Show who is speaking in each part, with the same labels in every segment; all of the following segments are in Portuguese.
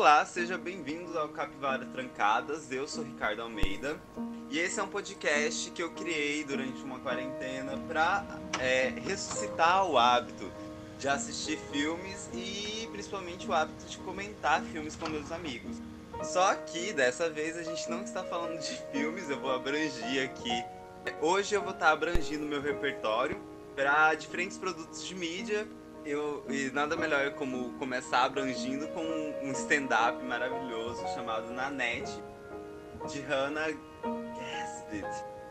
Speaker 1: Olá, seja bem-vindo ao Capivara Trancadas. Eu sou Ricardo Almeida e esse é um podcast que eu criei durante uma quarentena para é, ressuscitar o hábito de assistir filmes e principalmente o hábito de comentar filmes com meus amigos. Só que dessa vez a gente não está falando de filmes, eu vou abranger aqui. Hoje eu vou estar abrangindo meu repertório para diferentes produtos de mídia. Eu, e nada melhor como começar abrangindo com um stand-up maravilhoso chamado Nanette, de Hannah Gadsby.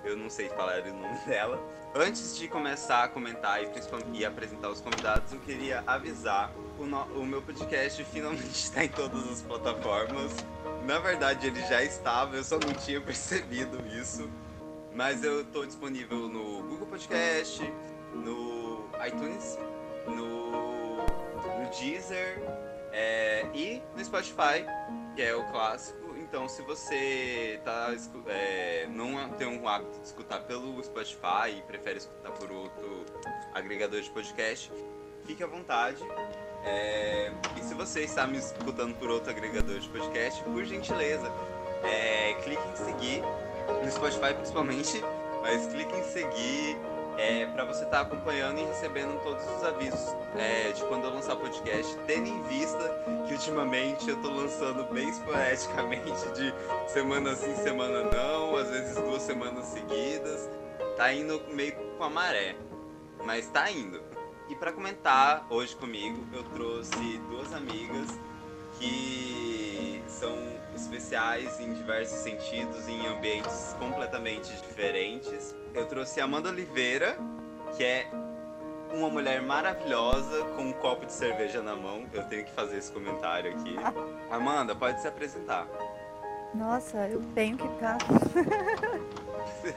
Speaker 1: Eu não sei falar o nome dela. Antes de começar a comentar e, e apresentar os convidados, eu queria avisar: o, no, o meu podcast finalmente está em todas as plataformas. Na verdade, ele já estava, eu só não tinha percebido isso. Mas eu estou disponível no Google Podcast, no iTunes, no, no Deezer é, e no Spotify, que é o clássico. Então, se você tá, é, não tem um hábito de escutar pelo Spotify e prefere escutar por outro agregador de podcast, fique à vontade. É, e se você está me escutando por outro agregador de podcast, por gentileza, é, clique em seguir, no Spotify principalmente, mas clique em seguir é, para você estar tá acompanhando e recebendo todos os avisos é, de quando eu lançar podcast, tendo em vista que ultimamente eu estou lançando bem esporadicamente, de semana sim, semana não, às vezes duas semanas seguidas. Tá indo meio com a maré, mas tá indo. E para comentar hoje comigo, eu trouxe duas amigas que são especiais em diversos sentidos, em ambientes completamente diferentes. Eu trouxe a Amanda Oliveira, que é uma mulher maravilhosa com um copo de cerveja na mão. Eu tenho que fazer esse comentário aqui. Amanda, pode se apresentar.
Speaker 2: Nossa, eu tenho que estar.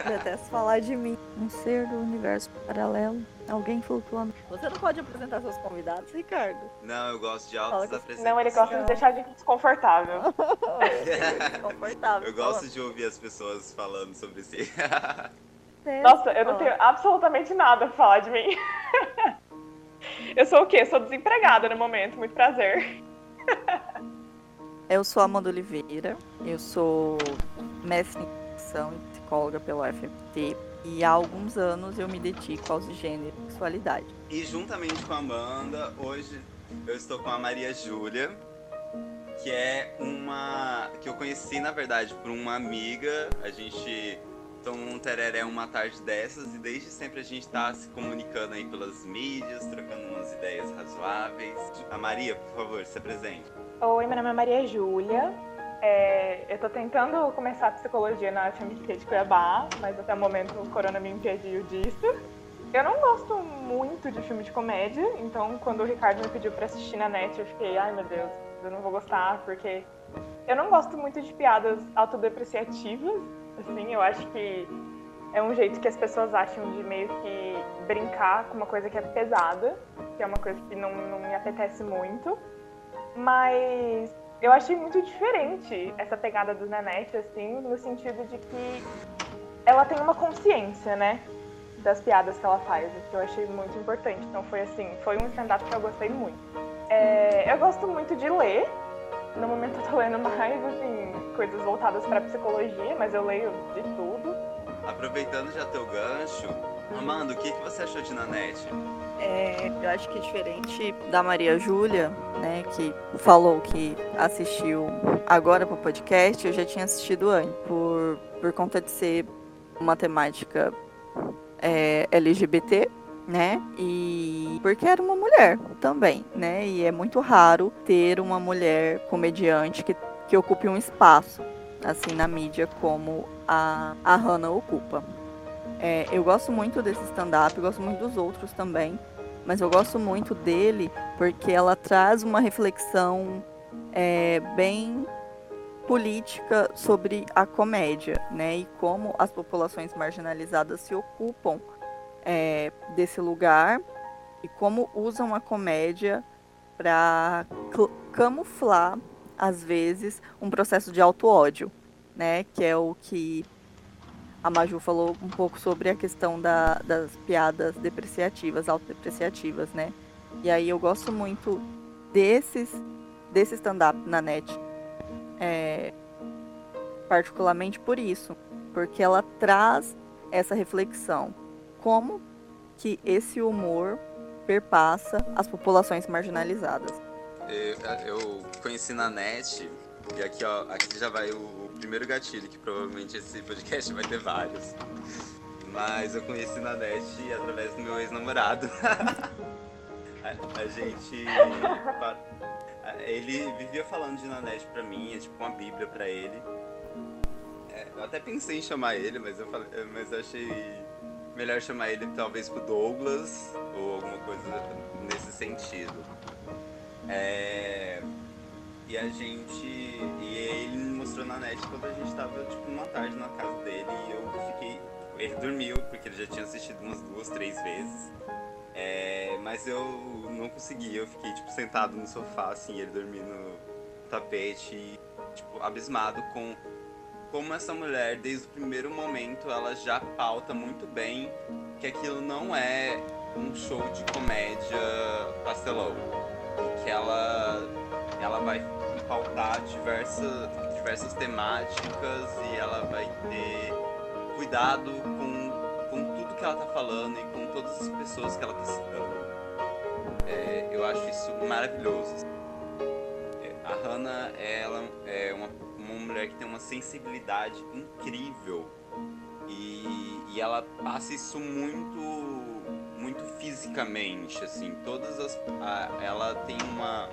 Speaker 2: Detesto falar de mim. Um ser do universo paralelo. Alguém flutuando. Você não pode apresentar seus convidados, Ricardo?
Speaker 1: Não, eu gosto de altas apresentações.
Speaker 3: Não, ele gosta de deixar a gente desconfortável.
Speaker 2: desconfortável.
Speaker 1: eu gosto de ouvir as pessoas falando sobre si.
Speaker 3: Nossa, eu não tenho absolutamente nada pra falar de mim. Eu sou o quê? Sou desempregada no momento. Muito prazer.
Speaker 2: Eu sou Amanda Oliveira. Eu sou mestre em educação e psicóloga pelo FMT. E há alguns anos eu me dedico aos gêneros e sexualidade.
Speaker 1: E juntamente com a Amanda, hoje eu estou com a Maria Júlia, que é uma. que eu conheci, na verdade, por uma amiga. A gente tomou um tereré uma tarde dessas e desde sempre a gente tá se comunicando aí pelas mídias, trocando umas ideias razoáveis. A Maria, por favor, se apresente.
Speaker 3: Oi, meu nome é Maria Júlia. É, eu tô tentando começar psicologia na FMT de Cuiabá, mas até o momento o corona me impediu disso. Eu não gosto muito de filme de comédia, então quando o Ricardo me pediu para assistir na net, eu fiquei, ai meu Deus, eu não vou gostar, porque eu não gosto muito de piadas autodepreciativas, assim, eu acho que é um jeito que as pessoas acham de meio que brincar com uma coisa que é pesada, que é uma coisa que não, não me apetece muito. Mas eu achei muito diferente essa pegada do Nanette, assim, no sentido de que ela tem uma consciência, né? Das piadas que ela faz, o que eu achei muito importante. Então foi assim, foi um stand-up que eu gostei muito. É, eu gosto muito de ler. No momento eu tô lendo mais, assim, coisas voltadas para psicologia, mas eu leio de tudo.
Speaker 1: Aproveitando já teu gancho, Amanda, o que, que você achou de Nanette?
Speaker 2: É, eu acho que diferente da Maria Júlia, né, que falou que assistiu agora pro podcast, eu já tinha assistido antes, por, por conta de ser uma temática é, LGBT, né? E porque era uma mulher também, né? E é muito raro ter uma mulher comediante que, que ocupe um espaço assim na mídia como a, a Hannah ocupa. É, eu gosto muito desse stand-up, gosto muito dos outros também mas eu gosto muito dele porque ela traz uma reflexão é, bem política sobre a comédia, né? E como as populações marginalizadas se ocupam é, desse lugar e como usam a comédia para camuflar, às vezes, um processo de auto-ódio, né? Que é o que a Maju falou um pouco sobre a questão da, das piadas depreciativas, autodepreciativas, né? E aí eu gosto muito desses desse stand-up na net. É, particularmente por isso, porque ela traz essa reflexão. Como que esse humor perpassa as populações marginalizadas.
Speaker 1: Eu, eu conheci na net, e aqui, ó, aqui já vai o, primeiro gatilho, que provavelmente esse podcast vai ter vários. Mas eu conheci na net através do meu ex-namorado. a, a, gente. Ele vivia falando de Nanete pra mim, é tipo uma bíblia pra ele. É, eu até pensei em chamar ele, mas eu, falei, mas eu achei melhor chamar ele talvez pro Douglas ou alguma coisa nesse sentido. É, e a gente. E ele me mostrou na net quando a gente tava tipo numa tarde na casa dele e eu fiquei. Ele dormiu, porque ele já tinha assistido umas duas, três vezes. É, mas eu não consegui, eu fiquei tipo sentado no sofá, assim, ele dormindo no tapete, e, tipo, abismado com como essa mulher, desde o primeiro momento, ela já pauta muito bem que aquilo não é um show de comédia pastelão. E que ela, ela vai pautar diversas, diversas temáticas e ela vai ter cuidado com, com tudo que ela tá falando e com todas as pessoas que ela tá citando. É, eu acho isso maravilhoso. É, a Hannah, ela é uma uma mulher que tem uma sensibilidade incrível e, e ela passa isso muito muito fisicamente assim todas as a, ela tem uma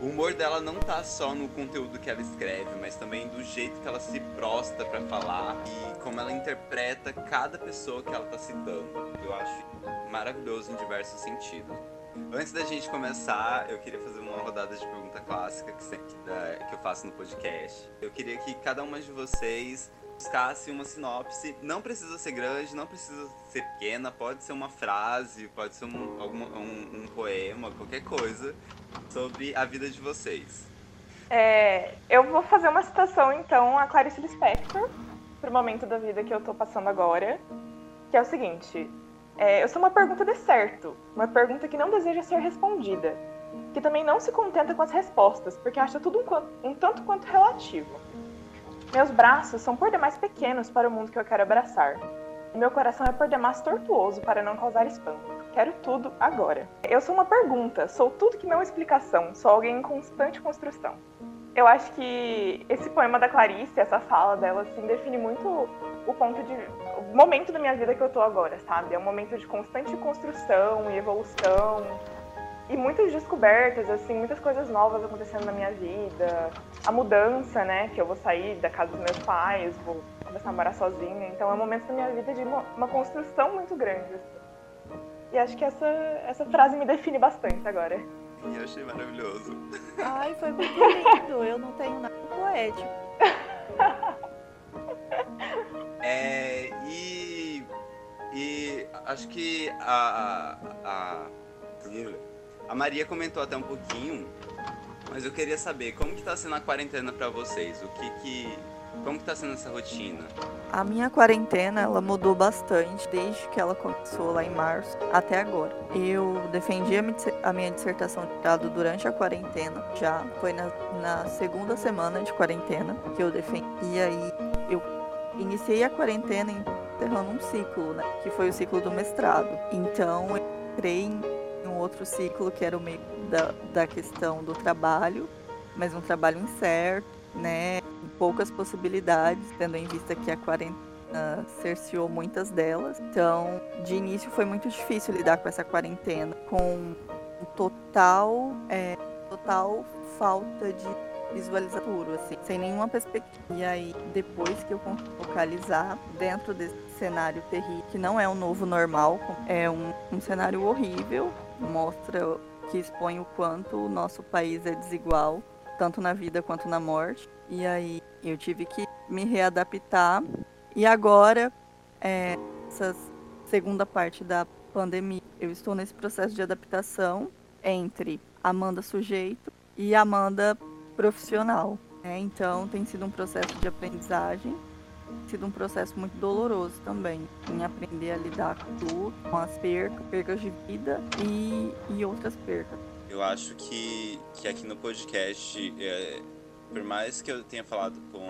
Speaker 1: o humor dela não tá só no conteúdo que ela escreve, mas também do jeito que ela se prosta para falar e como ela interpreta cada pessoa que ela tá citando. Eu acho maravilhoso em diversos sentidos. Antes da gente começar, eu queria fazer uma rodada de pergunta clássica que, eu faço no podcast. Eu queria que cada uma de vocês buscasse uma sinopse. Não precisa ser grande, não precisa ser pequena, pode ser uma frase, pode ser um, um, um poema, qualquer coisa sobre a vida de vocês.
Speaker 3: É, eu vou fazer uma citação então a Clarice Lispector para o momento da vida que eu estou passando agora, que é o seguinte: é, eu sou uma pergunta de certo, uma pergunta que não deseja ser respondida, que também não se contenta com as respostas, porque acha tudo um, um tanto quanto relativo. Meus braços são por demais pequenos para o mundo que eu quero abraçar. E meu coração é por demais tortuoso para não causar espanto. Quero tudo agora. Eu sou uma pergunta, sou tudo que não é explicação, sou alguém em constante construção. Eu acho que esse poema da Clarice, essa fala dela, assim, define muito o ponto de. o momento da minha vida que eu tô agora, sabe? É um momento de constante construção e evolução. E muitas descobertas, assim, muitas coisas novas acontecendo na minha vida. A mudança, né? Que eu vou sair da casa dos meus pais, vou começar a morar sozinha. Então é um momento da minha vida de uma, uma construção muito grande. E acho que essa, essa frase me define bastante agora.
Speaker 1: E eu achei maravilhoso.
Speaker 2: Ai, foi muito lindo. Eu não tenho nada poético.
Speaker 1: É, e, e acho que a, a, a, Maria comentou até um pouquinho, mas eu queria saber como que tá sendo a quarentena para vocês? O que que como que tá sendo essa rotina?
Speaker 2: A minha quarentena, ela mudou bastante desde que ela começou lá em março até agora. Eu defendi a minha dissertação de grado durante a quarentena, já foi na, na segunda semana de quarentena que eu defendi. E aí eu iniciei a quarentena encerrando um ciclo, né? Que foi o ciclo do mestrado. Então eu entrei em um outro ciclo que era o meio da, da questão do trabalho, mas um trabalho incerto, né? Poucas possibilidades, tendo em vista que a quarentena cerceou muitas delas. Então, de início foi muito difícil lidar com essa quarentena, com total, é, total falta de visualização, assim, sem nenhuma perspectiva. E aí, depois que eu focalizar dentro desse cenário terrível, que não é um novo normal, é um, um cenário horrível, mostra que expõe o quanto o nosso país é desigual, tanto na vida quanto na morte. E aí eu tive que me readaptar. E agora, é, essa segunda parte da pandemia, eu estou nesse processo de adaptação entre Amanda sujeito e Amanda profissional. É, então, tem sido um processo de aprendizagem, tem sido um processo muito doloroso também, em aprender a lidar com tudo, com as percas, percas de vida e, e outras percas.
Speaker 1: Eu acho que, que aqui no podcast, é, por mais que eu tenha falado com,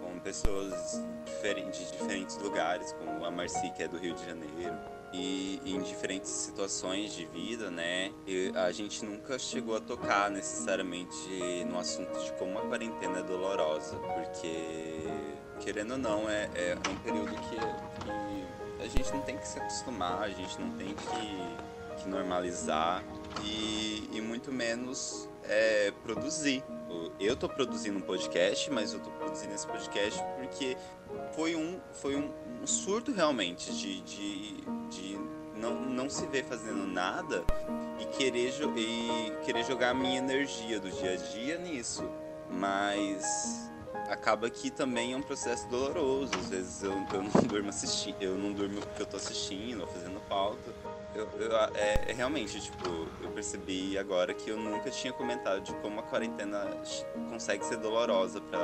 Speaker 1: com pessoas diferentes, de diferentes lugares, como a Marci, que é do Rio de Janeiro, e, e, em diferentes situações de vida, né? A gente nunca chegou a tocar necessariamente no assunto de como a quarentena é dolorosa, porque querendo ou não é, é um período que, que, a gente não tem que se acostumar, a gente não tem que, que normalizar e, e muito menos é, produzir. Eu tô produzindo um podcast, mas eu tô produzindo esse podcast porque foi um, foi um, um surto realmente de, de, de não, não se ver fazendo nada e querer, e querer jogar a minha energia do dia a dia nisso. Mas acaba que também é um processo doloroso. Às vezes eu, eu não durmo assistindo, eu não durmo porque eu tô assistindo ou fazendo pauta. Eu, eu, é, é, realmente, tipo, eu percebi agora que eu nunca tinha comentado de como a quarentena consegue ser dolorosa pra,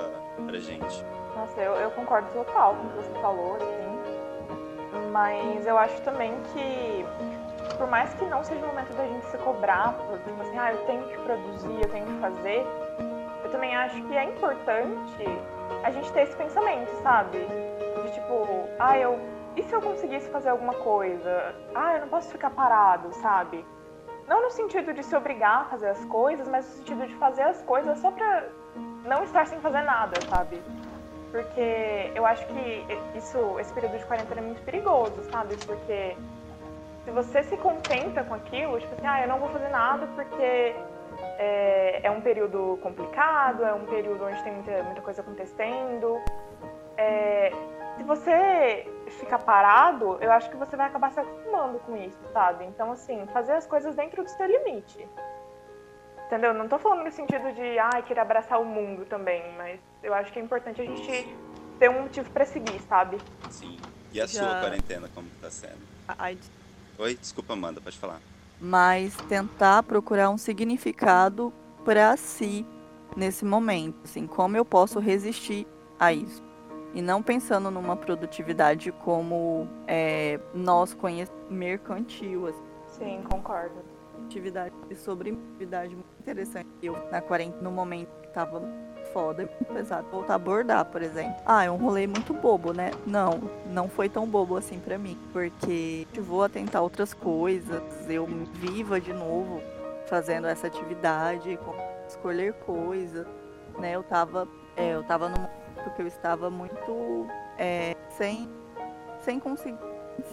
Speaker 1: pra gente.
Speaker 3: Nossa, eu, eu concordo total com o que você falou, assim. Mas eu acho também que, por mais que não seja o momento da gente se cobrar, tipo assim, ah, eu tenho que produzir, eu tenho que fazer, eu também acho que é importante a gente ter esse pensamento, sabe? De tipo, ah, eu e se eu conseguisse fazer alguma coisa? Ah, eu não posso ficar parado, sabe? Não no sentido de se obrigar a fazer as coisas, mas no sentido de fazer as coisas só pra não estar sem fazer nada, sabe? Porque eu acho que isso, esse período de quarentena é muito perigoso, sabe? Porque se você se contenta com aquilo, tipo assim, ah, eu não vou fazer nada porque é, é um período complicado, é um período onde tem muita, muita coisa acontecendo. É, se você ficar parado, eu acho que você vai acabar se acostumando com isso, sabe? Então, assim, fazer as coisas dentro do seu limite. Entendeu? Não tô falando no sentido de, ai, ah, querer abraçar o mundo também, mas eu acho que é importante a gente ter um motivo para seguir, sabe?
Speaker 1: Sim. E a Já... sua quarentena, como tá sendo? Ai... Oi, desculpa, Amanda, pode falar.
Speaker 2: Mas tentar procurar um significado para si nesse momento, assim, como eu posso resistir a isso e não pensando numa produtividade como é, nós conhecemos mercantil. Assim.
Speaker 3: Sim, concordo.
Speaker 2: Atividade sobre atividade muito interessante. Eu, na quarentena, no momento que tava foda, pesado. Voltar a abordar, por exemplo. Ah, é um rolê muito bobo, né? Não, não foi tão bobo assim para mim. Porque eu vou atentar outras coisas, eu viva de novo fazendo essa atividade, escolher coisas, né? Eu tava, é, eu tava num porque eu estava muito é, sem, sem conseguir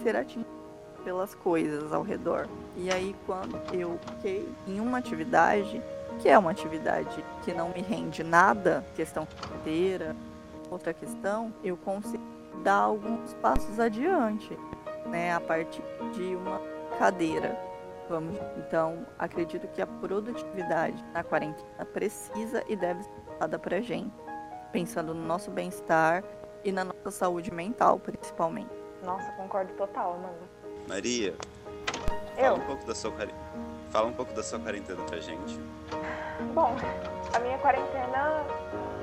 Speaker 2: ser atingido pelas coisas ao redor. E aí, quando eu fiquei em uma atividade, que é uma atividade que não me rende nada, questão financeira, outra questão, eu consigo dar alguns passos adiante, né, a partir de uma cadeira. Vamos, então, acredito que a produtividade na quarentena precisa e deve ser dada para gente pensando no nosso bem-estar e na nossa saúde mental, principalmente.
Speaker 3: Nossa, concordo total, Amanda.
Speaker 1: Maria, fala um pouco da sua fala um pouco da sua quarentena pra gente.
Speaker 3: Bom, a minha quarentena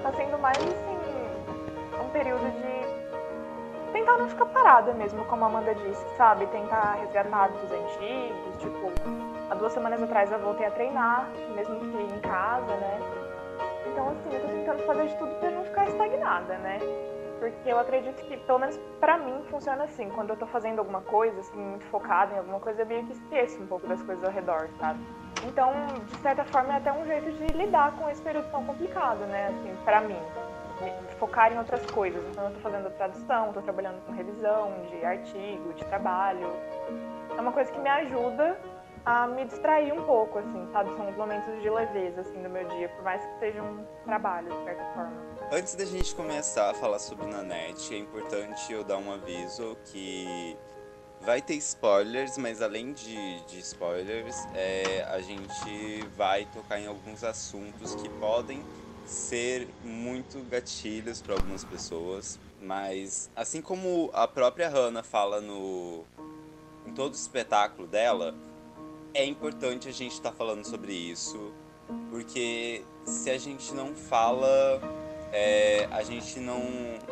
Speaker 3: tá sendo mais assim um período de tentar não ficar parada mesmo, como a Amanda disse, sabe? Tentar resgatar hábitos antigos, tipo, há duas semanas atrás eu voltei a treinar, mesmo que em casa, né? Então, assim, eu tô tentando fazer de tudo pra não ficar estagnada, né? Porque eu acredito que, pelo menos pra mim, funciona assim. Quando eu tô fazendo alguma coisa, assim, muito focada em alguma coisa, eu meio que esqueço um pouco das coisas ao redor, sabe? Então, de certa forma, é até um jeito de lidar com esse período tão complicado, né? Assim, pra mim. Focar em outras coisas. Então, eu tô fazendo tradução, tô trabalhando com revisão de artigo, de trabalho. É uma coisa que me ajuda a me distrair um pouco, assim, sabe? São momentos de leveza, assim, no meu dia, por mais que seja um trabalho, de certa forma.
Speaker 1: Antes da gente começar a falar sobre Nanete, é importante eu dar um aviso que vai ter spoilers, mas além de, de spoilers, é, a gente vai tocar em alguns assuntos que podem ser muito gatilhos para algumas pessoas, mas assim como a própria Hannah fala no em todo o espetáculo dela, é importante a gente estar tá falando sobre isso, porque se a gente não fala, é, a gente não,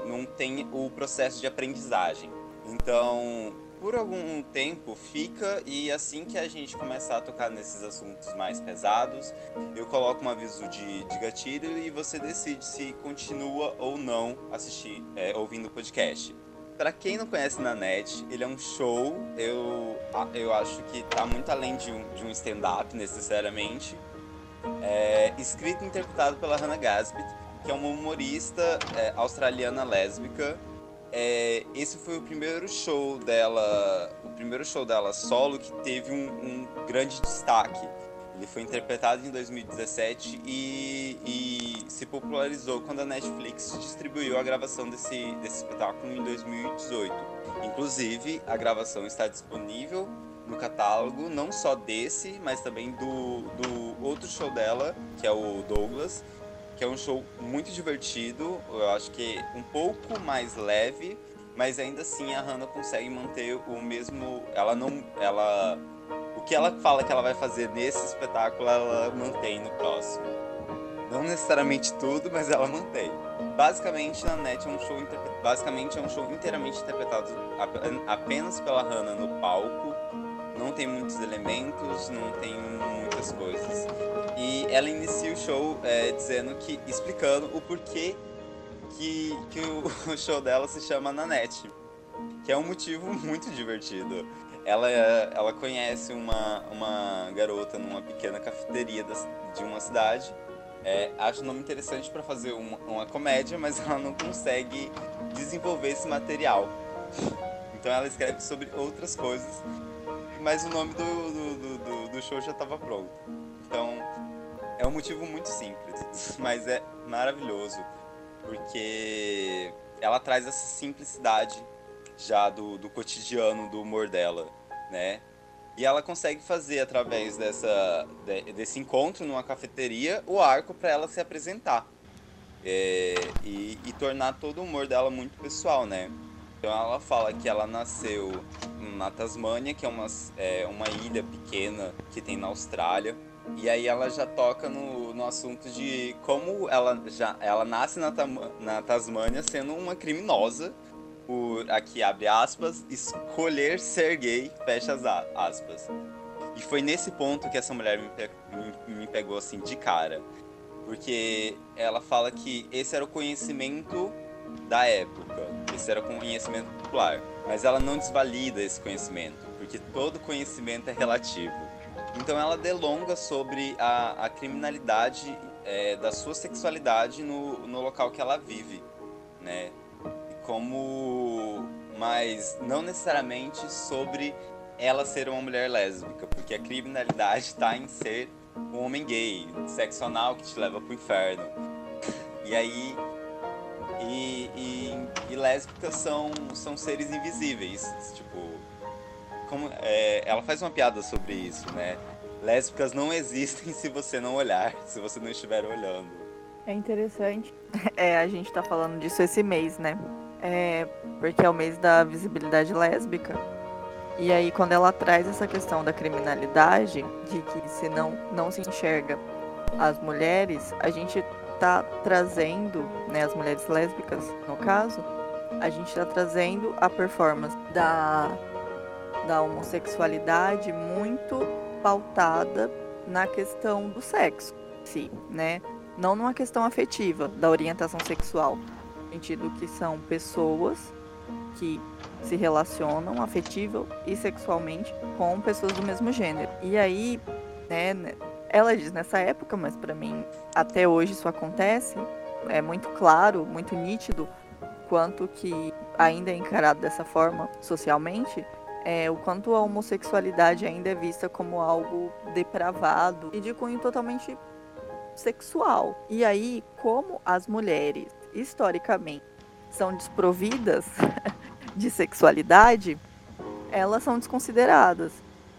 Speaker 1: não tem o processo de aprendizagem. Então, por algum tempo fica e assim que a gente começar a tocar nesses assuntos mais pesados, eu coloco um aviso de, de gatilho e você decide se continua ou não assistir, é, ouvindo o podcast. Para quem não conhece na net, ele é um show, eu, eu acho que tá muito além de um, de um stand-up necessariamente. É, escrito e interpretado pela Hannah Gadsby, que é uma humorista é, australiana lésbica é, esse foi o primeiro show dela, o primeiro show dela solo que teve um, um grande destaque. Ele foi interpretado em 2017 e, e, se popularizou quando a Netflix distribuiu a gravação desse, desse espetáculo em 2018. Inclusive, a gravação está disponível no catálogo, não só desse, mas também do, do outro show dela, que é o Douglas, que é um show muito divertido, eu acho que um pouco mais leve, mas ainda assim a Hannah consegue manter o mesmo, ela não, ela o que ela fala que ela vai fazer nesse espetáculo, ela mantém no próximo. Não necessariamente tudo, mas ela mantém. Basicamente, na net é um show basicamente é um show inteiramente interpretado apenas pela Hannah no palco. Não tem muitos elementos, não tem muitas coisas. E ela inicia o show é, dizendo que. explicando o porquê que, que o, show dela se chama Nanette. Que é um motivo muito divertido. Ela, ela conhece uma, uma garota numa pequena cafeteria de uma cidade. É, acha o nome interessante para fazer uma, uma comédia, mas ela não consegue desenvolver esse material. Então ela escreve sobre outras coisas, mas o nome do, do, do, do show já estava pronto. Então é um motivo muito simples, mas é maravilhoso, porque ela traz essa simplicidade já do, do cotidiano do humor dela, né? E ela consegue fazer através dessa, desse encontro numa cafeteria o arco para ela se apresentar. É, e, e, tornar todo o humor dela muito pessoal, né? Então ela fala que ela nasceu na Tasmânia, que é uma, é uma ilha pequena que tem na Austrália. E aí ela já toca no, no assunto de como ela já ela nasce na, na Tasmânia sendo uma criminosa por aqui abre aspas escolher ser gay fecha as aspas. E foi nesse ponto que essa mulher me, pe me, me pegou assim de cara, porque ela fala que esse era o conhecimento da época, esse era o conhecimento popular, mas ela não desvalida esse conhecimento, porque todo conhecimento é relativo. Então ela delonga sobre a, a criminalidade é, da sua sexualidade no, no local que ela vive, né? Como, mas não necessariamente sobre ela ser uma mulher lésbica, porque a criminalidade está em ser um homem gay, sexo anal que te leva pro inferno. E aí e, e, e lésbicas são, são seres invisíveis, tipo como é, ela faz uma piada sobre isso, né? Lésbicas não existem se você não olhar, se você não estiver olhando.
Speaker 2: É interessante. É, a gente tá falando disso esse mês, né? É, porque é o mês da visibilidade lésbica. E aí, quando ela traz essa questão da criminalidade, de que se não, não se enxerga as mulheres, a gente tá trazendo, né, as mulheres lésbicas, no caso, a gente tá trazendo a performance da da homossexualidade muito pautada na questão do sexo, sim, né? Não numa questão afetiva da orientação sexual, sentido que são pessoas que se relacionam afetivo e sexualmente com pessoas do mesmo gênero. E aí, né, né ela diz nessa época, mas para mim até hoje isso acontece, é muito claro, muito nítido quanto que ainda é encarado dessa forma socialmente, é, o quanto a homossexualidade ainda é vista como algo depravado e de cunho totalmente sexual. E aí, como as mulheres, historicamente, são desprovidas de sexualidade, elas são desconsideradas.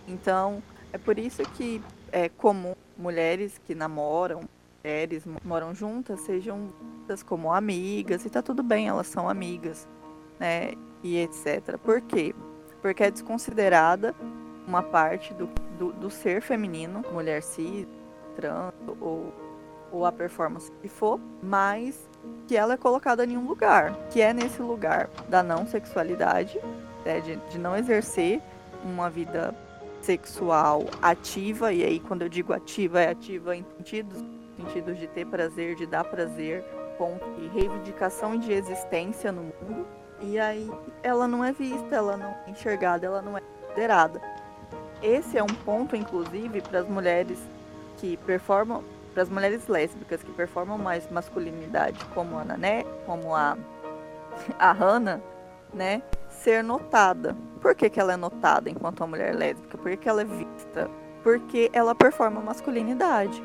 Speaker 2: Então, é por isso que é comum mulheres que namoram, mulheres moram juntas, sejam vistas como amigas, e tá tudo bem, elas são amigas, né? E etc. Por quê? porque é desconsiderada uma parte do, do, do ser feminino, mulher cis, trans ou, ou a performance que for, mas que ela é colocada em um lugar, que é nesse lugar da não sexualidade, é, de, de não exercer uma vida sexual ativa, e aí quando eu digo ativa, é ativa em sentidos, sentidos de ter prazer, de dar prazer, ponto de reivindicação de existência no mundo. E aí ela não é vista, ela não é enxergada, ela não é considerada. Esse é um ponto, inclusive, para as mulheres que performam, para as mulheres lésbicas que performam mais masculinidade, como a Nané, como a, a Hannah, né? Ser notada. Por que, que ela é notada enquanto uma mulher lésbica? Por que, ela é vista? Porque ela performa masculinidade.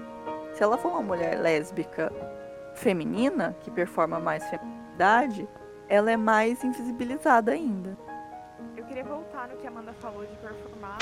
Speaker 2: Se ela for uma mulher lésbica feminina, que performa mais feminidade, ela é mais invisibilizada ainda.
Speaker 3: Eu queria voltar no que a Amanda falou de performar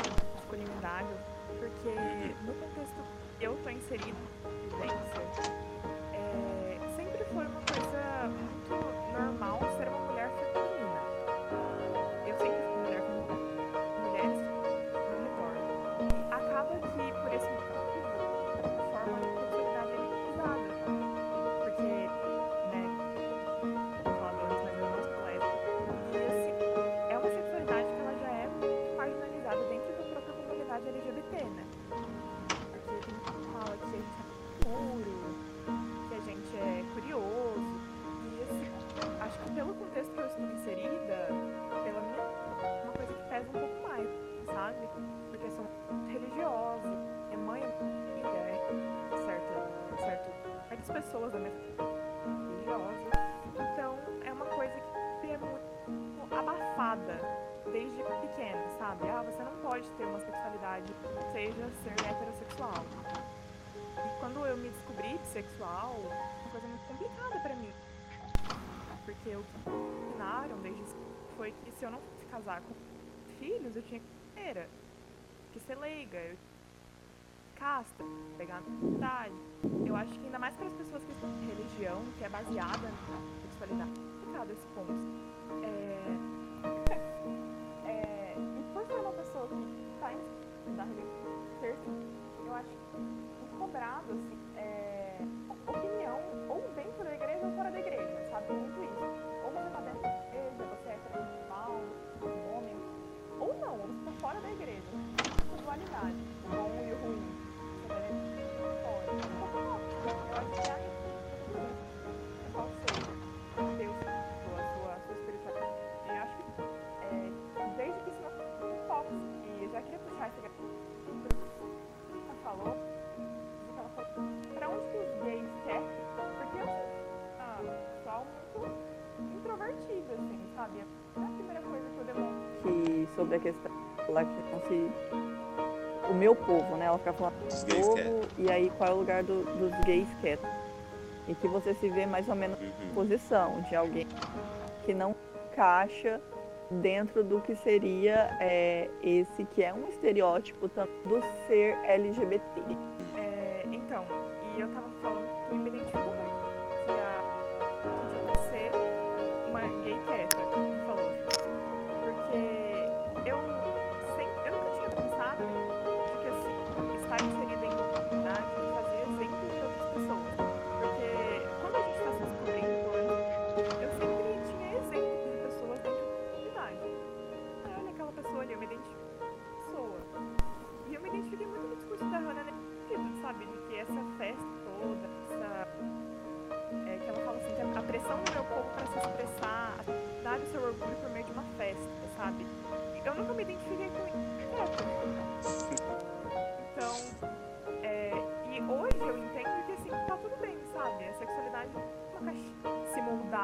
Speaker 3: pessoas da minha religiosas. Então é uma coisa que é muito abafada desde pequeno, sabe? Ah, você não pode ter uma sexualidade seja ser heterossexual. E quando eu me descobri bissexual, uma coisa muito complicada pra mim. Porque o que me ensinaram desde foi que se eu não fosse casar com filhos, eu tinha que ser que leiga, eu casta, pegar na idade. Eu acho que ainda mais para as pessoas que têm religião, que é baseada na sexualidade, é complicado esse ponto. É, é, e por ser uma pessoa que está em da religião, eu acho que cobrado, assim, é, opinião, ou dentro da igreja ou fora da igreja, sabe? Muito isso. Ou você tá dentro da igreja, você é transexual, um homem, ou não, você tá fora da igreja. Essa dualidade, o sabe? É a primeira coisa que eu demonstro.
Speaker 2: Que sobre a questão lá que não se. O meu povo, né? Ela fica falando
Speaker 1: Os
Speaker 2: do
Speaker 1: gays
Speaker 2: povo, e aí qual é o lugar do- dos gays quietos. E que você se vê mais ou menos
Speaker 1: Uhum.
Speaker 2: posição de alguém que não encaixa dentro do que seria é, esse que é um estereótipo do ser LGBT.
Speaker 3: É, então, e eu tava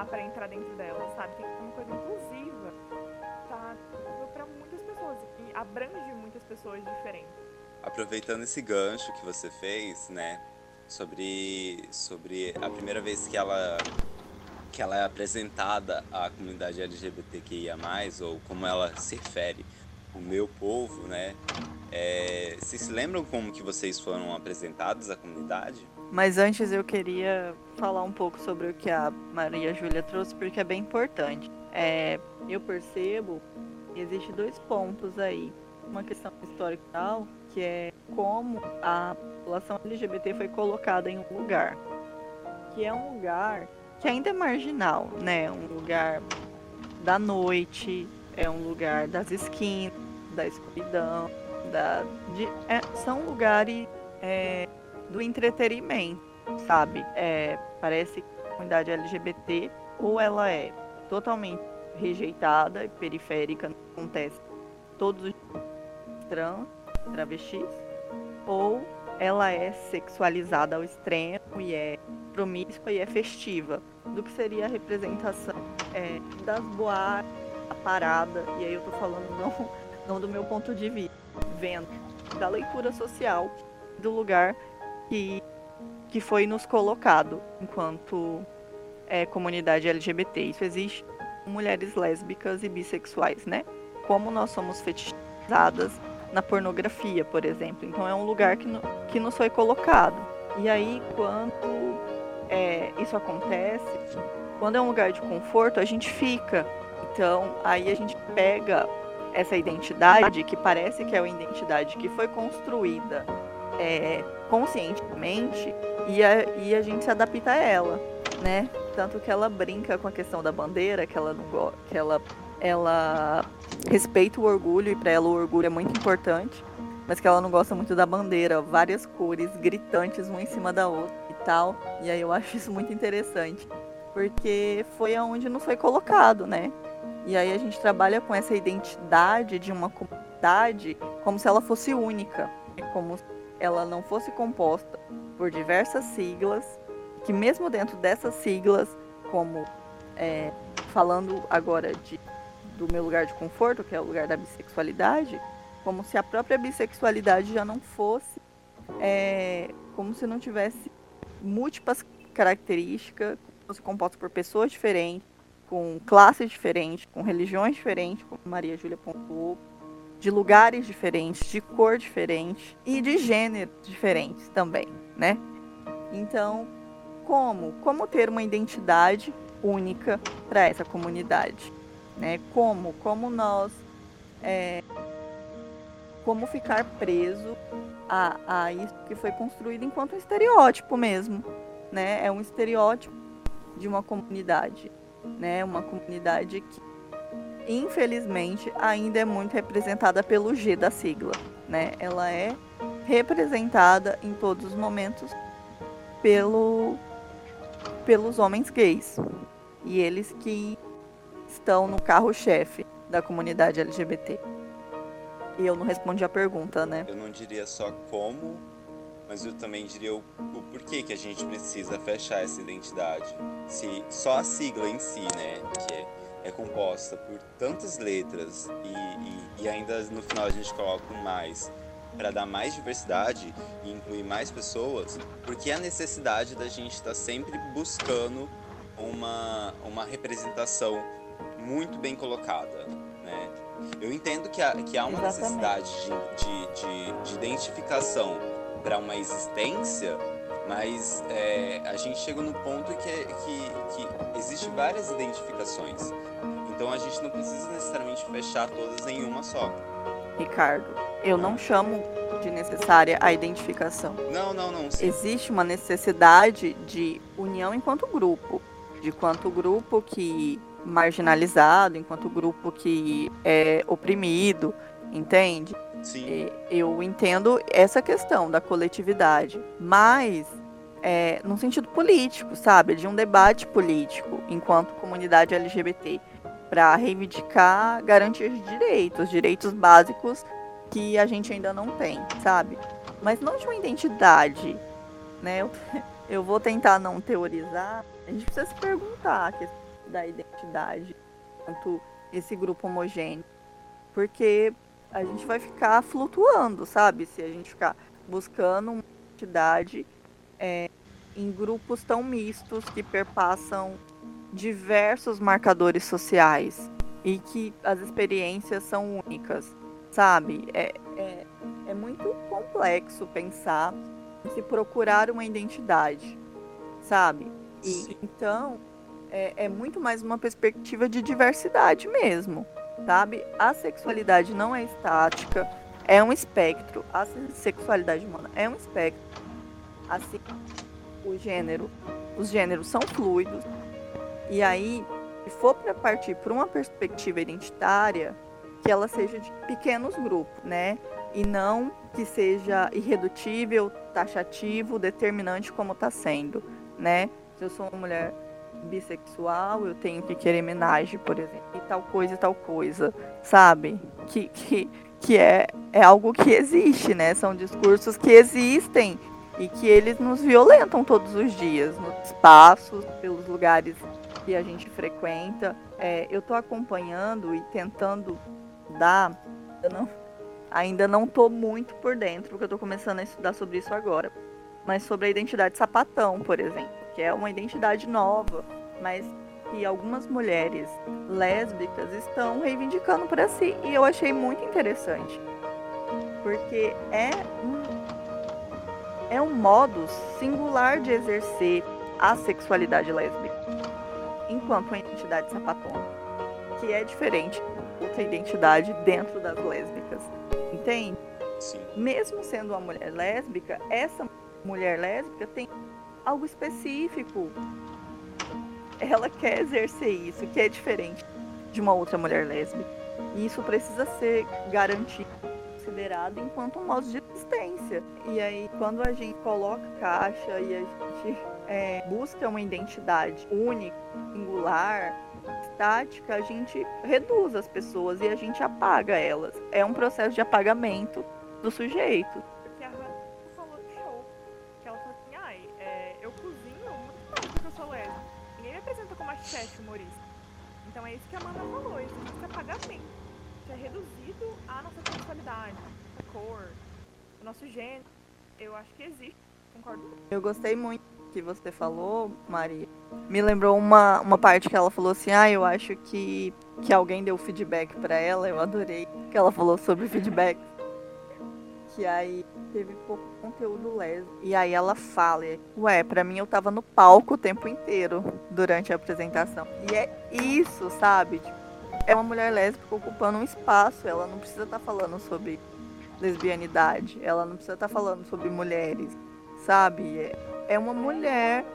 Speaker 3: para entrar dentro dela, sabe? Tem que ser uma coisa inclusiva, tá? Para muitas pessoas e abrange muitas pessoas diferentes.
Speaker 1: Aproveitando esse gancho que você fez, né, sobre, sobre a primeira vez que ela que ela é apresentada à comunidade LGBTQIA+, ou como ela se refere, o meu povo, né, é, vocês se lembram como que vocês foram apresentados à comunidade?
Speaker 2: Mas antes eu queria falar um pouco sobre o que a Maria Júlia trouxe, porque é bem importante. É, eu percebo que existe dois pontos aí. Uma questão histórica tal, que é como a população LGBT foi colocada em um lugar. Que é um lugar que ainda é marginal, né? Um lugar da noite, é um lugar das esquinas, da escuridão, da, de, é, são lugares é, do entretenimento, sabe? É, parece que a comunidade LGBT ou ela é totalmente rejeitada e periférica, não acontece todos os trans, travestis, ou ela é sexualizada ao extremo e é promíscua e é festiva, do que seria a representação é, das boates, a parada, e aí eu tô falando não, não do meu ponto de vista, vendo da leitura social do lugar que, que foi nos colocado enquanto é, comunidade LGBT. Isso existe mulheres lésbicas e bissexuais, né? Como nós somos fetichizadas na pornografia, por exemplo. Então é um lugar que, no, que nos foi colocado. E aí, quando é, isso acontece, quando é um lugar de conforto, a gente fica. Então, aí a gente pega essa identidade, que parece que é uma identidade que foi construída é, conscientemente, e a, e a gente se adapta a ela, né? Tanto que ela brinca com a questão da bandeira, que ela não que ela, ela respeita o orgulho, e para ela o orgulho é muito importante, mas que ela não gosta muito da bandeira, várias cores gritantes uma em cima da outra e tal. E aí eu acho isso muito interessante, porque foi aonde nos foi colocado, né? E aí a gente trabalha com essa identidade de uma comunidade como se ela fosse única, como se ela não fosse composta por diversas siglas, que mesmo dentro dessas siglas, como é, falando agora de, do meu lugar de conforto, que é o lugar da bissexualidade, como se a própria bissexualidade já não fosse, é, como se não tivesse múltiplas características, fosse composta por pessoas diferentes, com classes diferentes, com religiões diferentes, como Maria Júlia pontuou, de lugares diferentes, de cor diferente e de gêneros diferentes também, né? Então, como? Como ter uma identidade única para essa comunidade, né? Como? Como nós é, como ficar preso a, a isso que foi construído enquanto um estereótipo mesmo, né? É um estereótipo de uma comunidade né? Uma comunidade que, infelizmente, ainda é muito representada pelo G da sigla, né? Ela é representada em todos os momentos pelo, pelos homens gays. E eles que estão no carro-chefe da comunidade LGBT. E eu não respondi a pergunta, né?
Speaker 1: Eu não diria só como mas eu também diria o, o porquê que a gente precisa fechar essa identidade. Se só a sigla em si, né, que é, é composta por tantas letras e, e, e ainda no final a gente coloca um mais para dar mais diversidade e incluir mais pessoas, porque a necessidade da gente estar tá sempre buscando uma, uma representação muito bem colocada, né? Eu entendo que há, que há uma Exatamente. necessidade de, de, de, de identificação para uma existência, mas é, a gente chega no ponto que, que, que existe várias identificações. Então a gente não precisa necessariamente fechar todas em uma só.
Speaker 2: Ricardo, eu não chamo de necessária a identificação.
Speaker 1: Não, não, não. Sim.
Speaker 2: Existe uma necessidade de união enquanto grupo, de quanto grupo que marginalizado, enquanto grupo que é oprimido, entende?
Speaker 1: Sim.
Speaker 2: Eu entendo essa questão da coletividade, mas é, sentido político, sabe? De um debate político enquanto comunidade LGBT para reivindicar garantias de direitos, direitos básicos que a gente ainda não tem, sabe? Mas não de uma identidade, né? Eu, eu vou tentar não teorizar. A gente precisa se perguntar a questão da identidade quanto esse grupo homogêneo. Porque a gente vai ficar flutuando, sabe? Se a gente ficar buscando uma identidade é, em grupos tão mistos que perpassam diversos marcadores sociais e que as experiências são únicas, sabe? É, é, é muito complexo pensar se procurar uma identidade, sabe? E, então, é, é muito mais uma perspectiva de diversidade mesmo sabe? A sexualidade não é estática, é um espectro. A sexualidade humana é um espectro. Assim, o gênero, os gêneros são fluidos. E aí, se for para partir para uma perspectiva identitária, que ela seja de pequenos grupos, né? E não que seja irredutível, taxativo, determinante como está sendo, né? Se eu sou uma mulher bissexual, eu tenho que querer homenagem, por exemplo, e tal coisa e tal coisa, sabe? Que, que, que é, é algo que existe, né? São discursos que existem e que eles nos violentam todos os dias, nos espaços, pelos lugares que a gente frequenta. É, eu estou acompanhando e tentando dar, eu não, ainda não estou muito por dentro, porque eu estou começando a estudar sobre isso agora, mas sobre a identidade sapatão, por exemplo, que é uma identidade nova, mas que algumas mulheres lésbicas estão reivindicando para si, e eu achei muito interessante, porque é um, é um modo singular de exercer a sexualidade lésbica, enquanto uma identidade sapatona, que é diferente outra identidade dentro das lésbicas. Entende?
Speaker 1: Sim.
Speaker 2: Mesmo sendo uma mulher lésbica, essa mulher lésbica tem algo específico. Ela quer exercer isso, que é diferente de uma outra mulher lésbica. E isso precisa ser garantido, considerado enquanto um modo de existência. E aí, quando a gente coloca caixa e a gente é, busca uma identidade única, singular, estática, a gente reduz as pessoas e a gente apaga elas. É um processo de apagamento do sujeito.
Speaker 3: É isso que a Amanda falou, existe apagamento. Que é reduzido à nossa sexualidade, a cor, o nosso gênero. Eu acho que existe, concordo.
Speaker 2: Eu gostei muito que você falou, Maria. Me lembrou uma, uma parte que ela falou assim: Ah, eu acho que, que alguém deu feedback para ela. Eu adorei que ela falou sobre feedback. Que aí teve pouco conteúdo lésbico. E aí ela fala: Ué, pra mim eu tava no palco o tempo inteiro durante a apresentação. E é isso, sabe? Tipo, é uma mulher lésbica ocupando um espaço. Ela não precisa estar falando sobre lesbianidade. Ela não precisa estar falando sobre mulheres, sabe? É, é uma mulher.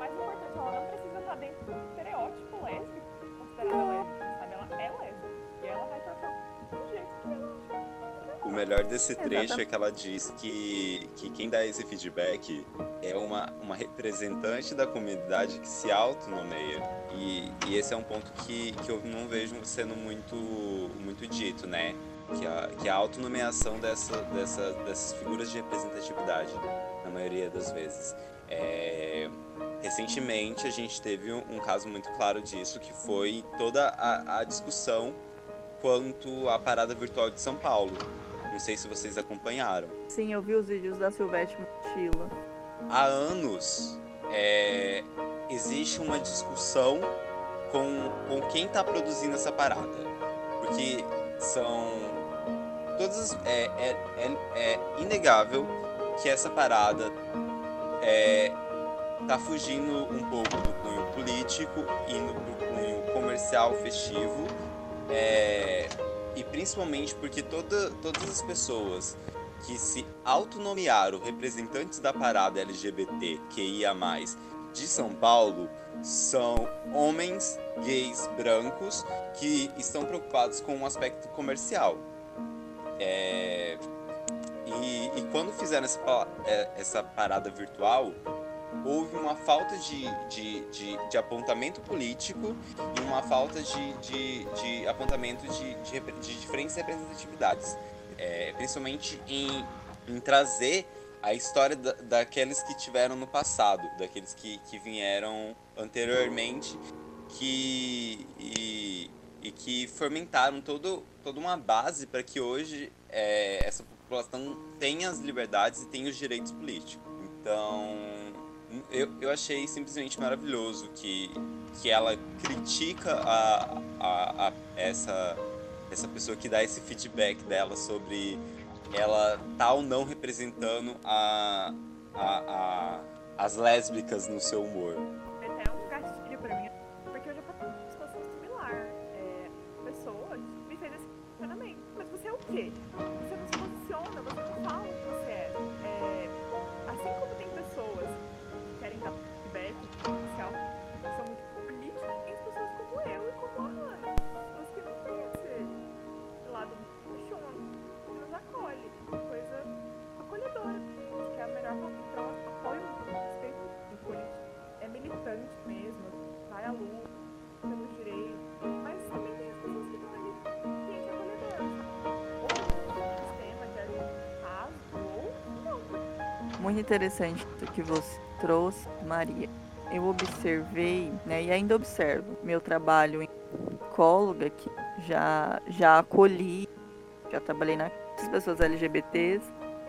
Speaker 1: Melhor desse trecho é que ela diz que, que quem dá esse feedback é uma, uma representante da comunidade que se autonomeia. E, e esse é um ponto que, que eu não vejo sendo muito, muito dito, né? Que a, que a autonomeação dessa, dessa, dessas figuras de representatividade, na maioria das vezes. É, recentemente a gente teve um, um caso muito claro disso, que foi toda a, a discussão quanto à parada virtual de São Paulo. Não sei se vocês acompanharam.
Speaker 2: Sim, eu vi os vídeos da Silvete Mochila.
Speaker 1: Há anos é, existe uma discussão com, com quem está produzindo essa parada. Porque são. Todas. É, é, é, é inegável que essa parada é, tá fugindo um pouco do cunho político, indo pro cunho comercial festivo. É, e principalmente porque toda, todas as pessoas que se autonomearam representantes da parada LGBT QIA+, de São Paulo são homens gays brancos que estão preocupados com o aspecto comercial. É, e, e quando fizeram essa, é, essa parada virtual, houve uma falta de, de, de, de apontamento político e uma falta de, de, de apontamento de, de, de diferentes representatividades. É, principalmente em, em trazer a história da, daqueles que tiveram no passado, daqueles que, que vieram anteriormente que, e, e que fomentaram todo, toda uma base para que hoje é, essa população tenha as liberdades e tenha os direitos políticos. Então, eu, eu achei simplesmente maravilhoso que, que ela critica a, a, a essa, essa pessoa que dá esse feedback dela sobre ela tá ou não representando a, a, a, as lésbicas no seu humor.
Speaker 3: Até um pra mim, porque eu já situação similar. É, me esse questionamento. Mas você é o quê?
Speaker 2: Interessante que você trouxe, Maria. Eu observei, né, e ainda observo meu trabalho em psicóloga, que já, já acolhi, já trabalhei nas pessoas LGBTs,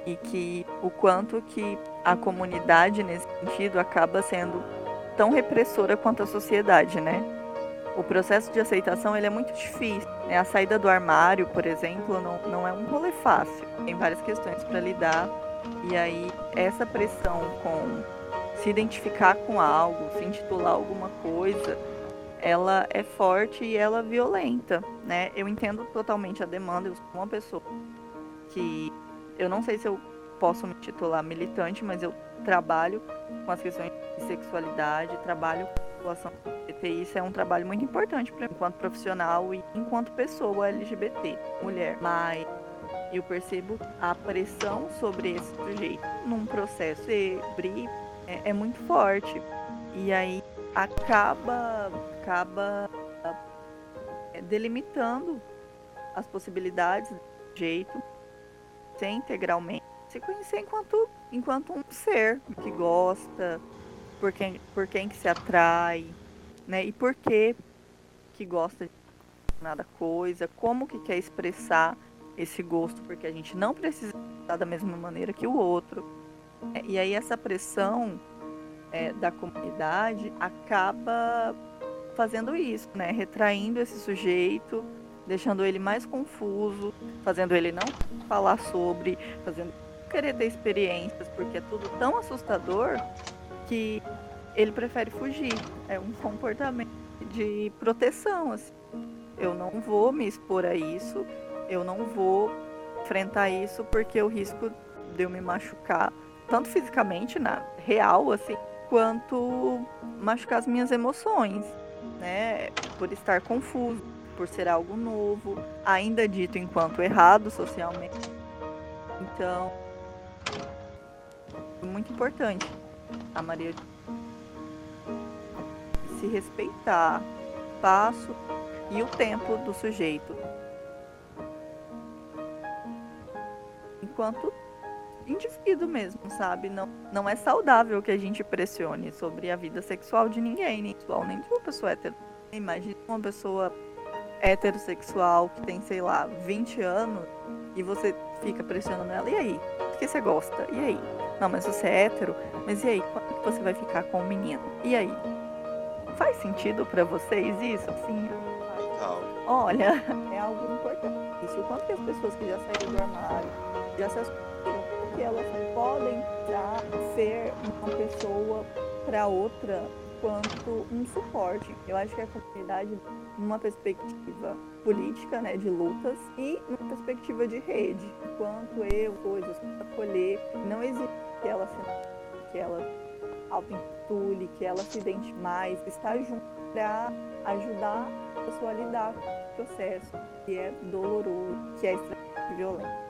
Speaker 2: e que o quanto que a comunidade nesse sentido acaba sendo tão repressora quanto a sociedade, né? O processo de aceitação ele é muito difícil. Né? A saída do armário, por exemplo, não, não é um rolê fácil. Tem várias questões para lidar. E aí, essa pressão com se identificar com algo, se intitular alguma coisa, ela é forte e ela é violenta, né? Eu entendo totalmente a demanda. Eu sou uma pessoa que eu não sei se eu posso me titular militante, mas eu trabalho com as questões de sexualidade, trabalho com a população LGBT. Isso é um trabalho muito importante para mim, enquanto profissional e enquanto pessoa LGBT, mulher. Mas eu percebo a pressão sobre esse sujeito num processo de é, é muito forte. E aí acaba, acaba é, delimitando as possibilidades do jeito, ser integralmente, se conhecer enquanto, enquanto um ser que gosta, por quem, por quem que se atrai, né? E por que que gosta de nada coisa, como que quer expressar esse gosto, porque a gente não precisa estar da mesma maneira que o outro. É, e aí essa pressão é, da comunidade acaba fazendo isso, né? Retraindo esse sujeito, deixando ele mais confuso, fazendo ele não falar sobre, fazendo querer ter experiências, porque é tudo tão assustador que ele prefere fugir. É um comportamento de proteção, assim. Eu não vou me expor a isso, eu não vou enfrentar isso porque o risco de eu me machucar, tanto fisicamente, na real, assim, quanto machucar as minhas emoções, né? Por estar confuso, por ser algo novo, ainda dito enquanto errado socialmente. Então, muito importante a Maria se respeitar passo e o tempo do sujeito. Enquanto indivíduo mesmo, sabe? Não, não é saudável que a gente pressione sobre a vida sexual de ninguém, nem sexual, nem de uma pessoa hétero. Imagina uma pessoa heterossexual que tem, sei lá, 20 anos e você fica pressionando ela. E aí? O que você gosta? E aí? Não, mas você é hétero? Mas e aí? Quando você vai ficar com o menino? E aí? Faz sentido para vocês isso? Assim, olha, é algo importante. Isso, o quanto que as pessoas que já saíram do armário, assumiram, que elas podem já ser uma pessoa para outra quanto um suporte. Eu acho que a comunidade, numa perspectiva política, né, de lutas, e numa perspectiva de rede, enquanto eu, coisas, acolher, não existe que ela se, que ela auto-intitule, que ela se identifique mais, estar junto para ajudar a pessoa a lidar com o processo que é doloroso, que é extremamente violento.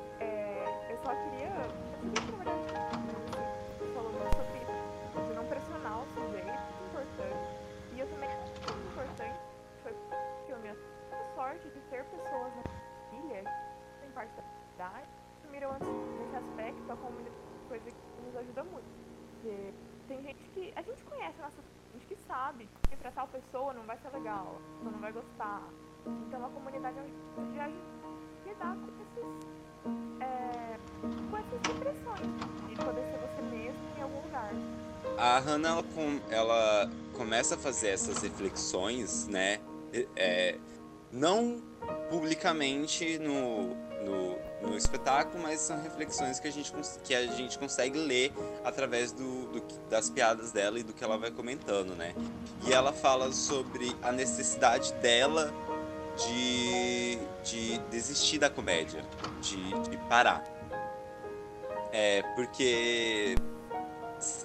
Speaker 3: A sorte de ter pessoas na família, que fazem parte da comunidade, miram nesse aspecto a comunidade, coisa que nos ajuda muito. Porque tem gente que. A gente conhece a nossa gente que sabe que pra tal pessoa não vai ser legal, ou não vai gostar. Então a comunidade é de lidar com esses. É, com essas depressões de poder ser você mesmo em algum lugar.
Speaker 1: A Hannah ela, com, ela começa a fazer essas reflexões, né? É, não publicamente no, no, no espetáculo, mas são reflexões que a gente, que a gente consegue ler através do, do, das piadas dela e do que ela vai comentando, né? E ela fala sobre a necessidade dela de, de desistir da comédia, de, de parar. É, porque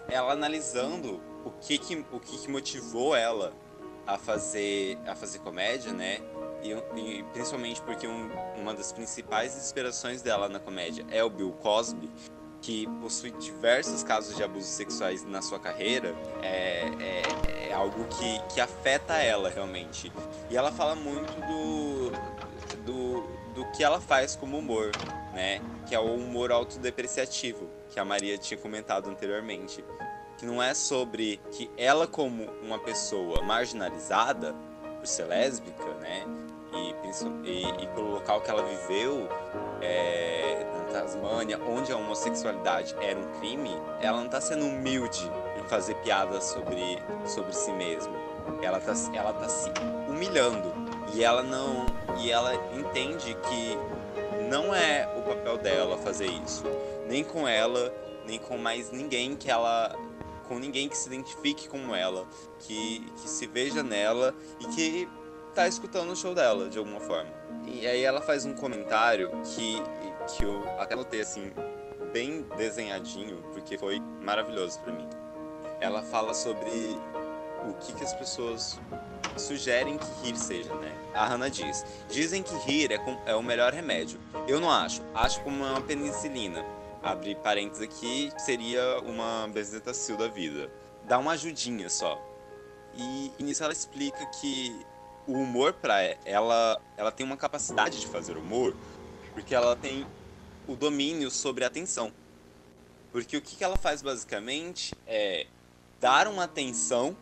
Speaker 1: ela analisando o que, que, o que, que motivou ela a fazer, a fazer comédia, né? E, e principalmente porque um, uma das principais inspirações dela na comédia é o Bill Cosby, que possui diversos casos de abusos sexuais na sua carreira, é, é, é, algo que, que afeta ela realmente. E ela fala muito do, do, do que ela faz como humor, né? Que é o humor autodepreciativo, que a Maria tinha comentado anteriormente. Que não é sobre que ela, como uma pessoa marginalizada por ser lésbica, né? E, e, e pelo local que ela viveu, é, na Tasmânia, onde a homossexualidade era um crime, ela não está sendo humilde em fazer piadas sobre, sobre si mesma. Ela está ela tá se humilhando e ela não e ela entende que não é o papel dela fazer isso, nem com ela, nem com mais ninguém que ela com ninguém que se identifique com ela, que, que se veja nela e que tá escutando o show dela de alguma forma. E aí ela faz um comentário que que eu até notei assim bem desenhadinho porque foi maravilhoso para mim. Ela fala sobre o que, que as pessoas sugerem que rir seja, né? A Hannah diz: dizem que rir é, com, é o melhor remédio. Eu não acho. Acho como uma penicilina. Abre parênteses aqui, seria uma bezetacil da vida. Dá uma ajudinha só. E, e nisso ela explica que o humor para ela, ela tem uma capacidade de fazer humor, porque ela tem o domínio sobre a atenção. Porque o que, que ela faz basicamente é dar uma atenção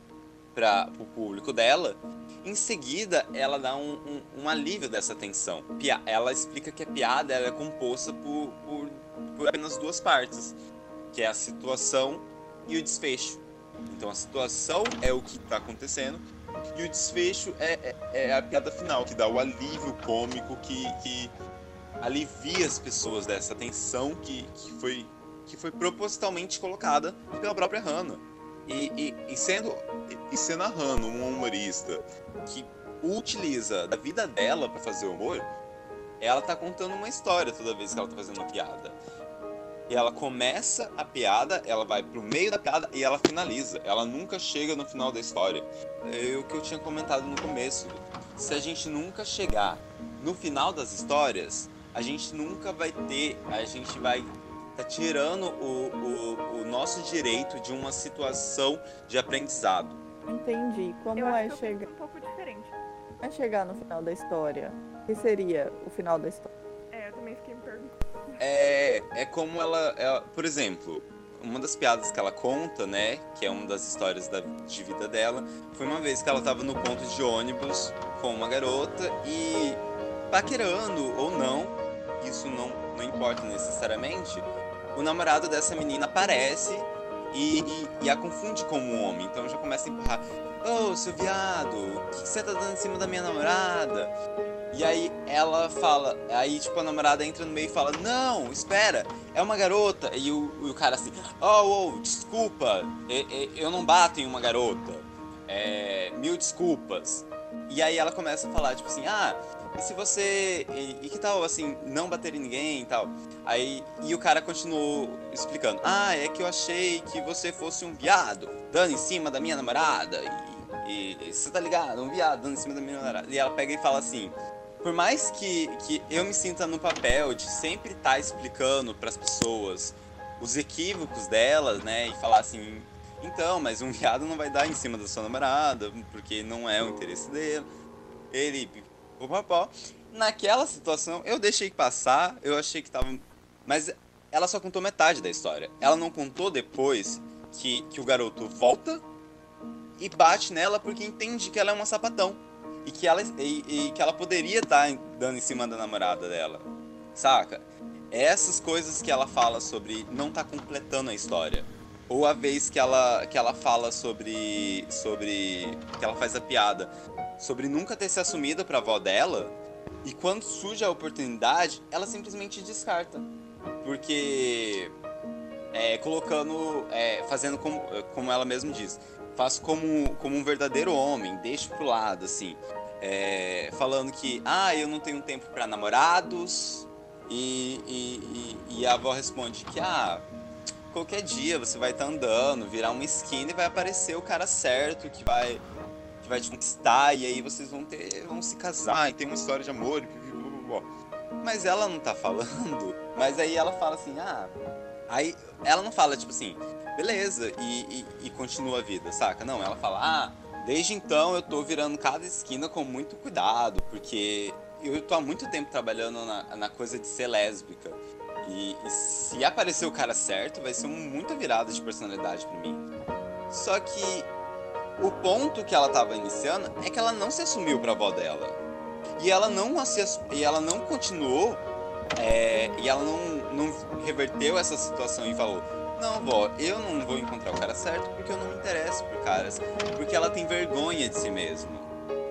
Speaker 1: para o público dela. Em seguida, ela dá um, um, um, alívio dessa tensão. Ela explica que a piada é composta por, por, por apenas duas partes, que é a situação e o desfecho. Então a situação é o que está acontecendo e o desfecho é, é, é, a piada final, que dá o alívio cômico que, que alivia as pessoas dessa tensão que, que, foi, que foi propositalmente colocada pela própria Hannah. E, e, e, sendo, e sendo a Hannah uma humorista que utiliza da vida dela para fazer humor, ela tá contando uma história toda vez que ela tá fazendo uma piada. E ela começa a piada, ela vai pro meio da piada e ela finaliza. Ela nunca chega no final da história. É o que eu tinha comentado no começo. Se a gente nunca chegar no final das histórias, a gente nunca vai ter, a gente vai tá tirando o, o, o nosso direito de uma situação de aprendizado.
Speaker 2: Entendi. Como
Speaker 3: eu
Speaker 2: é chegar?
Speaker 3: um pouco diferente.
Speaker 2: É chegar no final da história. O que seria o final da história?
Speaker 3: É,
Speaker 1: é como ela, ela, por exemplo, uma das piadas que ela conta, né, que é uma das histórias da, de vida dela, foi uma vez que ela estava no ponto de ônibus com uma garota e paquerando ou não, isso não, não importa necessariamente, o namorado dessa menina aparece e, e, e, a confunde como um homem. Então já começa a empurrar. Ô, oh, seu viado, o que você tá dando em cima da minha namorada? E aí ela fala, aí tipo a namorada entra no meio e fala, não, espera, é uma garota. E o, o cara assim, oh, oh desculpa, eu, não bato em uma garota. É, mil desculpas. E aí ela começa a falar, tipo assim, ah, e se você. E, e, que tal, assim, não bater em ninguém e tal? Aí. E o cara continuou explicando: Ah, é que eu achei que você fosse um viado, dando em cima da minha namorada. E, e você tá ligado? Um viado dando em cima da minha namorada. E ela pega e fala assim: Por mais que, que eu me sinta no papel de sempre estar tá explicando para as pessoas os equívocos delas, né? E falar assim: Então, mas um viado não vai dar em cima da sua namorada, porque não é o interesse dele. Ele popopó. Naquela situação, eu deixei passar, eu achei que tava. Mas ela só contou metade da história. Ela não contou depois que, que o garoto volta e bate nela porque entende que ela é uma sapatão. E que ela, e, e que ela poderia estar tá dando em cima da namorada dela. Saca? Essas coisas que ela fala sobre não tá completando a história. Ou a vez que ela, que ela fala sobre. sobre. que ela faz a piada sobre nunca ter se assumido para a avó dela, e quando surge a oportunidade, ela simplesmente descarta. Porque é, colocando, é, fazendo como, como ela mesma diz, faço como, como um verdadeiro homem, deixo pro lado, assim. É, falando que, ah, eu não tenho tempo para namorados, e, e, e, e, a avó responde que, ah, qualquer dia você vai estar tá andando, virar uma esquina e vai aparecer o cara certo que vai vai te conquistar e aí vocês vão ter, vão se casar e tem uma história de amor. Mas ela não tá falando. Mas aí ela fala assim, ah, aí ela não fala tipo assim, beleza e, e, e continua a vida, saca? Não, ela fala, ah, desde então eu tô virando cada esquina com muito cuidado porque eu tô há muito tempo trabalhando na, na coisa de ser lésbica. E, e, se aparecer o cara certo, vai ser muita virada de personalidade para mim. Só que o ponto que ela tava iniciando é que ela não se assumiu pra avó dela. E ela não, se, e ela não continuou, é, e ela não, não reverteu essa situação e falou: Não, vó, eu não vou encontrar o cara certo porque eu não me interesso por caras. Porque ela tem vergonha de si mesma.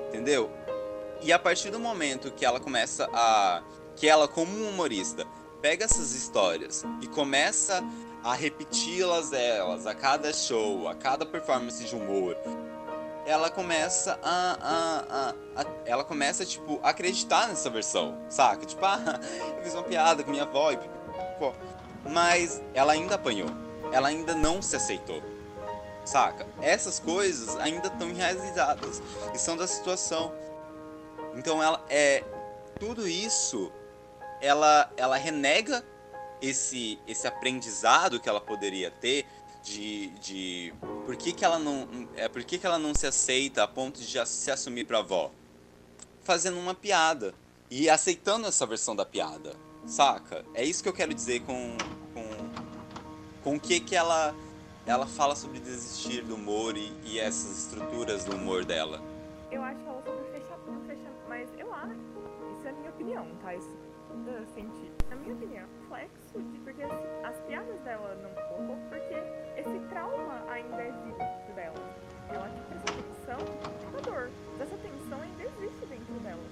Speaker 1: Entendeu? E a partir do momento que ela começa a. que ela, como um humorista, pega essas histórias e começa a repeti-las elas a cada show, a cada performance de humor, ela começa a, a, a, a, ela começa tipo acreditar nessa versão, saca? Tipo, ah, eu fiz uma piada com minha avó, e, pô. Mas ela ainda apanhou, ela ainda não se aceitou, saca? Essas coisas ainda estão enraizadas. E são da situação. Então ela é tudo isso ela ela renega esse esse aprendizado que ela poderia ter de, de por que, que ela não é por que, que ela não se aceita a ponto de se assumir para avó? Fazendo uma piada. E aceitando essa versão da piada saca é isso que eu quero dizer com com com o que que ela ela fala sobre desistir do humor e, e essas estruturas do humor dela
Speaker 3: eu acho que ela sobre fechar fecha mas eu acho isso é a minha opinião tá isso da sentido na minha opinião reflexo de porque as, as piadas dela não colocou porque esse trauma ainda existe dela. Eu acho que essa tensão é dor. Essa tensão ainda existe dentro dela.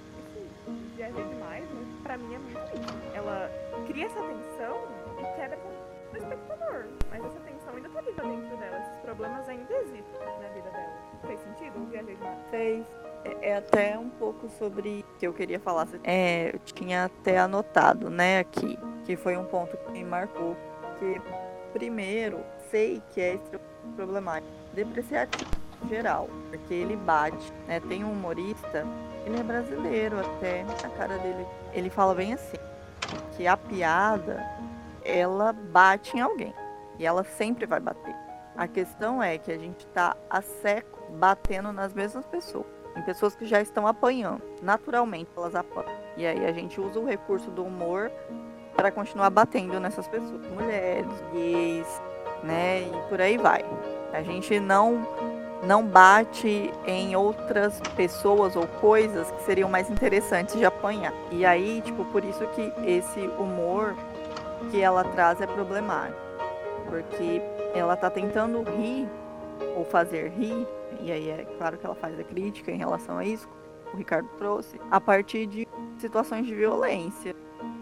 Speaker 3: Isso viajei demais, mas pra mim é muito isso. Ela cria essa tensão e quebra com o espectador. Mas essa tensão ainda tá viva dentro dela. Esses problemas ainda existem na vida dela. Fez sentido? Viajei demais?
Speaker 2: Fez. É, é até um pouco sobre que eu queria falar. É, eu tinha até anotado, né, aqui, que foi um ponto que me marcou. Que, primeiro, sei que é problemático. Depreciativo geral, porque ele bate, né? Tem um humorista, ele é brasileiro até, a cara dele, ele fala bem assim, que a piada, ela bate em alguém, e ela sempre vai bater. A questão é que a gente está a seco batendo nas mesmas pessoas, em pessoas que já estão apanhando, naturalmente elas apanham. E aí a gente usa o recurso do humor para continuar batendo nessas pessoas, mulheres, gays, né? E por aí vai. A gente não não bate em outras pessoas ou coisas que seriam mais interessantes de apanhar. E aí, tipo, por isso que esse humor que ela traz é problemático. Porque ela tá tentando rir ou fazer rir, e aí é claro que ela faz a crítica em relação a isso, o Ricardo trouxe, a partir de situações de violência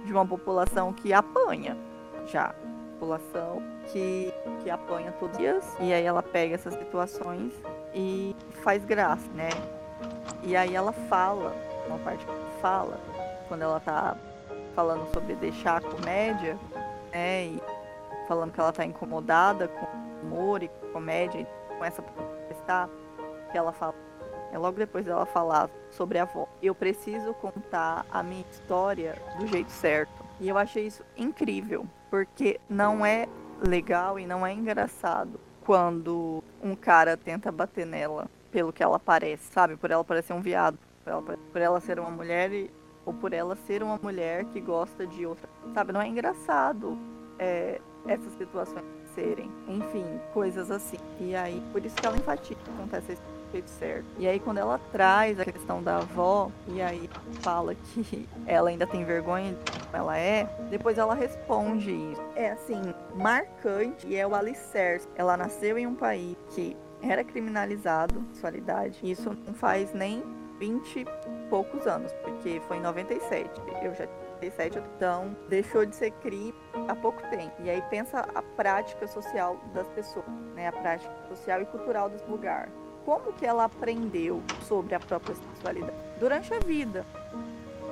Speaker 2: de uma população que apanha já população que, que apanha todos os dias. E aí ela pega essas situações e faz graça, né? E aí ela fala, uma parte fala, quando ela tá falando sobre deixar a comédia, né? E falando que ela tá incomodada com humor e com comédia, e começa a protestar, que ela fala. É logo depois dela falar sobre a avó. Eu preciso contar a minha história do jeito certo. E eu achei isso incrível, porque não é legal e não é engraçado quando um cara tenta bater nela pelo que ela parece, sabe? Por ela parecer um viado, por ela, por ela ser uma mulher e, ou por ela ser uma mulher que gosta de outra, sabe? Não é engraçado é, essas situações serem, enfim, coisas assim. E aí, por isso que ela enfatiza que acontece isso jeito certo. E aí quando ela traz a questão da avó, e aí fala que ela ainda tem vergonha de como ela é, depois ela responde isso. É assim, marcante e é o alicerce. Ela nasceu em um país que era criminalizado sexualidade. Isso não faz nem 20 e poucos anos, porque foi em 97. Eu já 97, então deixou de ser crime há pouco tempo. E aí pensa a prática social das pessoas, né? A prática social e cultural desse lugar como que ela aprendeu sobre a própria sexualidade durante a vida.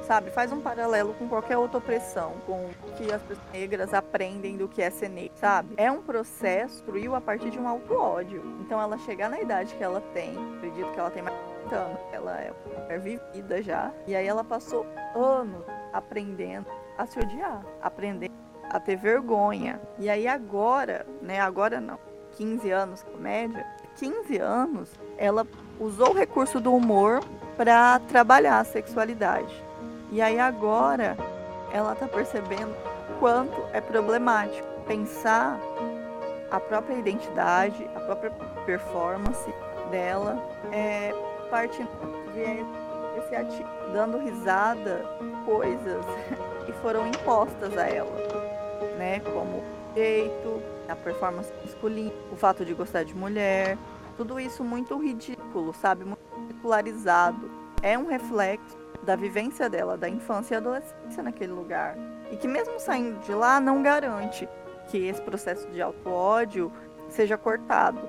Speaker 2: Sabe, faz um paralelo com qualquer outra opressão, com o que as pessoas negras aprendem do que é ser negra, sabe? É um processo construído a partir de um auto-ódio. Então ela chegar na idade que ela tem, acredito que ela tem mais de 30 anos, ela é vivida já, e aí ela passou anos aprendendo a se odiar, aprendendo a ter vergonha. E aí agora, né, agora não, 15 anos comédia, 15 anos, ela usou o recurso do humor para trabalhar a sexualidade. E aí agora ela tá percebendo quanto é problemático pensar a própria identidade, a própria performance dela é partindo esse ativo, dando risada coisas que foram impostas a ela, né? Como jeito, a performance masculina, o fato de gostar de mulher, tudo isso muito ridículo, sabe? Muito ridicularizado. É um reflexo da vivência dela, da infância e adolescência naquele lugar. E que mesmo saindo de lá não garante que esse processo de auto-ódio seja cortado,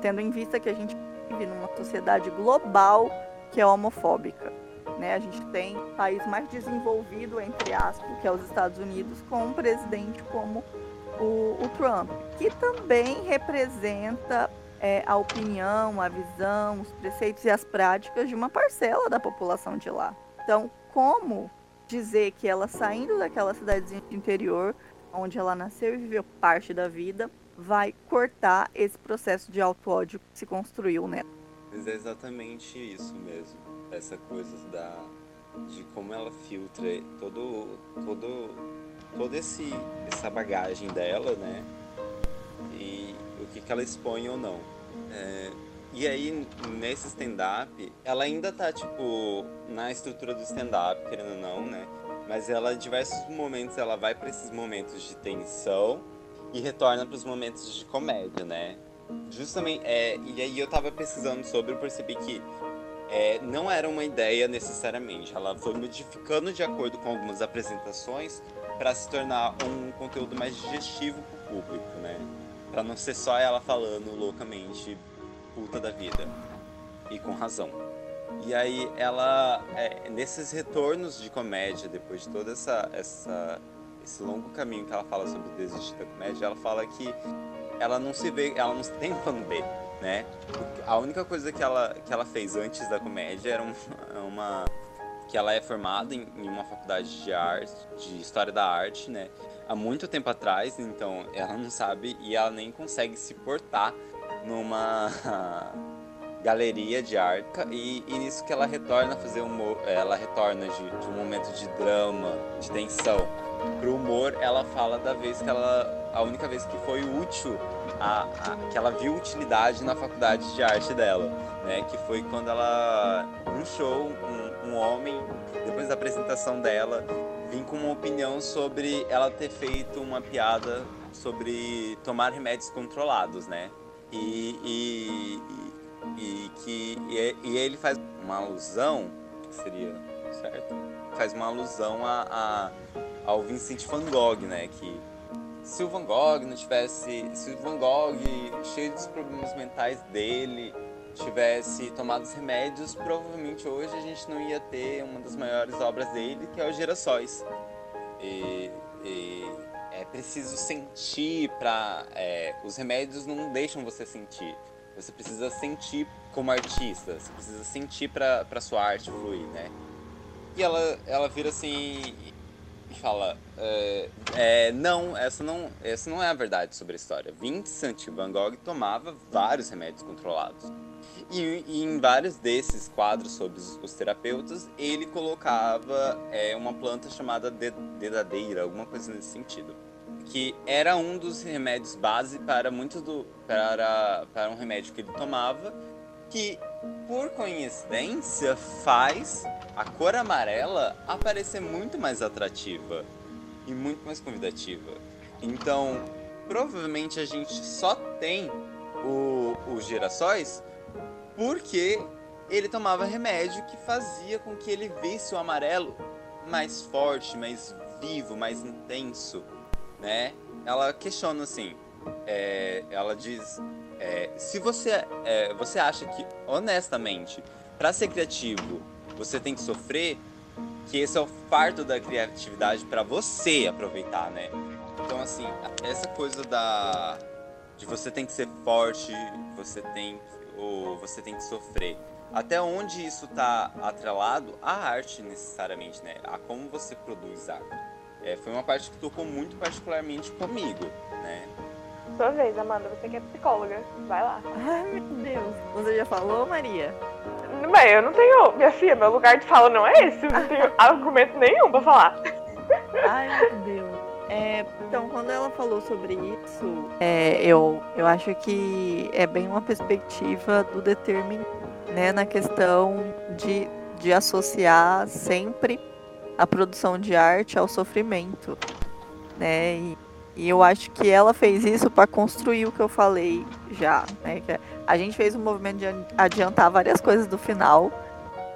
Speaker 2: tendo em vista que a gente vive numa sociedade global que é homofóbica. Né? A gente tem o país mais desenvolvido, entre aspas, que é os Estados Unidos, com um presidente como o, o Trump, que também representa é, a opinião, a visão, os preceitos e as práticas de uma parcela da população de lá. Então, como dizer que ela saindo daquela cidadezinha de interior, onde ela nasceu e viveu parte da vida, vai cortar esse processo de auto-ódio que se construiu nela.
Speaker 1: Mas é exatamente isso mesmo. Essa coisa da de como ela filtra todo todo todo esse essa bagagem dela, né? E o que, que ela expõe ou não. É, e aí, nesse stand-up, ela ainda tá, tipo, na estrutura do stand-up, querendo ou não, né? Mas ela, em diversos momentos, ela vai para esses momentos de tensão e retorna para os momentos de comédia, né? Justamente, é, e aí eu tava pesquisando sobre e percebi que é, não era uma ideia necessariamente. Ela foi modificando de acordo com algumas apresentações para se tornar um conteúdo mais digestivo para o público, né? Para não ser só ela falando loucamente puta da vida. E com razão. E aí ela, é, nesses retornos de comédia, depois de todo essa, essa, esse longo caminho que ela fala sobre desistir da comédia, ela fala que ela não se vê, ela não tem B, né? A única coisa que ela, que ela fez antes da comédia era uma, uma que ela é formada em, em, uma faculdade de arte, de história da arte, né? Há muito tempo atrás, então ela não sabe e ela nem consegue se portar numa galeria de arte e, e nisso que ela retorna a fazer humor, ela retorna de, de um momento de drama, de tensão pro humor, ela fala da vez que ela a única vez que foi útil a, a, que ela viu utilidade na faculdade de arte dela, né? Que foi quando ela num show um, um homem depois da apresentação dela vim com uma opinião sobre ela ter feito uma piada sobre tomar remédios controlados, né? E, e, e, que e, e, ele faz uma alusão, seria certo? Faz uma alusão a, a, ao Vincent van Gogh, né? Que se o Van Gogh não tivesse, se o Van Gogh cheio dos problemas mentais dele tivesse tomado os remédios, provavelmente hoje a gente não ia ter uma das maiores obras dele, que é o Girassóis. E, e é preciso sentir para é, os remédios não deixam você sentir você precisa sentir como artista você precisa sentir para sua arte fluir né e ela ela vira assim fala é, é, não essa não essa não é a verdade sobre a história. Vincent Van Gogh tomava vários remédios controlados. E, e, em vários desses quadros sobre os, os terapeutas, ele colocava é, uma planta chamada dedadeira, alguma coisa nesse sentido que era um dos remédios base para muitos do para para um remédio que ele tomava que por coincidência faz a cor amarela aparecer muito mais atrativa e muito mais convidativa. Então, provavelmente a gente só tem o, os girassóis porque ele tomava remédio que fazia com que ele visse o amarelo mais forte, mais vivo, mais intenso né? Ela questiona assim, é, ela diz, é, se você, é, você acha que honestamente, para ser criativo, você tem que sofrer, que esse é o fardo da criatividade para você aproveitar, né? Então assim, essa coisa da de você tem que ser forte, você tem ou você tem que sofrer. Até onde isso está atrelado à arte necessariamente, né? A como você produz arte é, foi uma parte que tocou muito particularmente comigo, né?
Speaker 3: Sua vez, Amanda, você que é psicóloga, vai lá.
Speaker 2: Ai, meu Deus. Você já falou, Maria?
Speaker 3: Mas eu não tenho. Minha filha, meu lugar de fala não é esse. Eu não tenho argumento nenhum pra falar.
Speaker 2: Ai, meu Deus. É, então, quando ela falou sobre isso, é, eu, eu acho que é bem uma perspectiva do determinismo, né? Na questão de, de associar sempre a produção de arte ao sofrimento, né? E, e eu acho que ela fez isso para construir o que eu falei já, né? Que a gente fez um movimento de adiantar várias coisas do final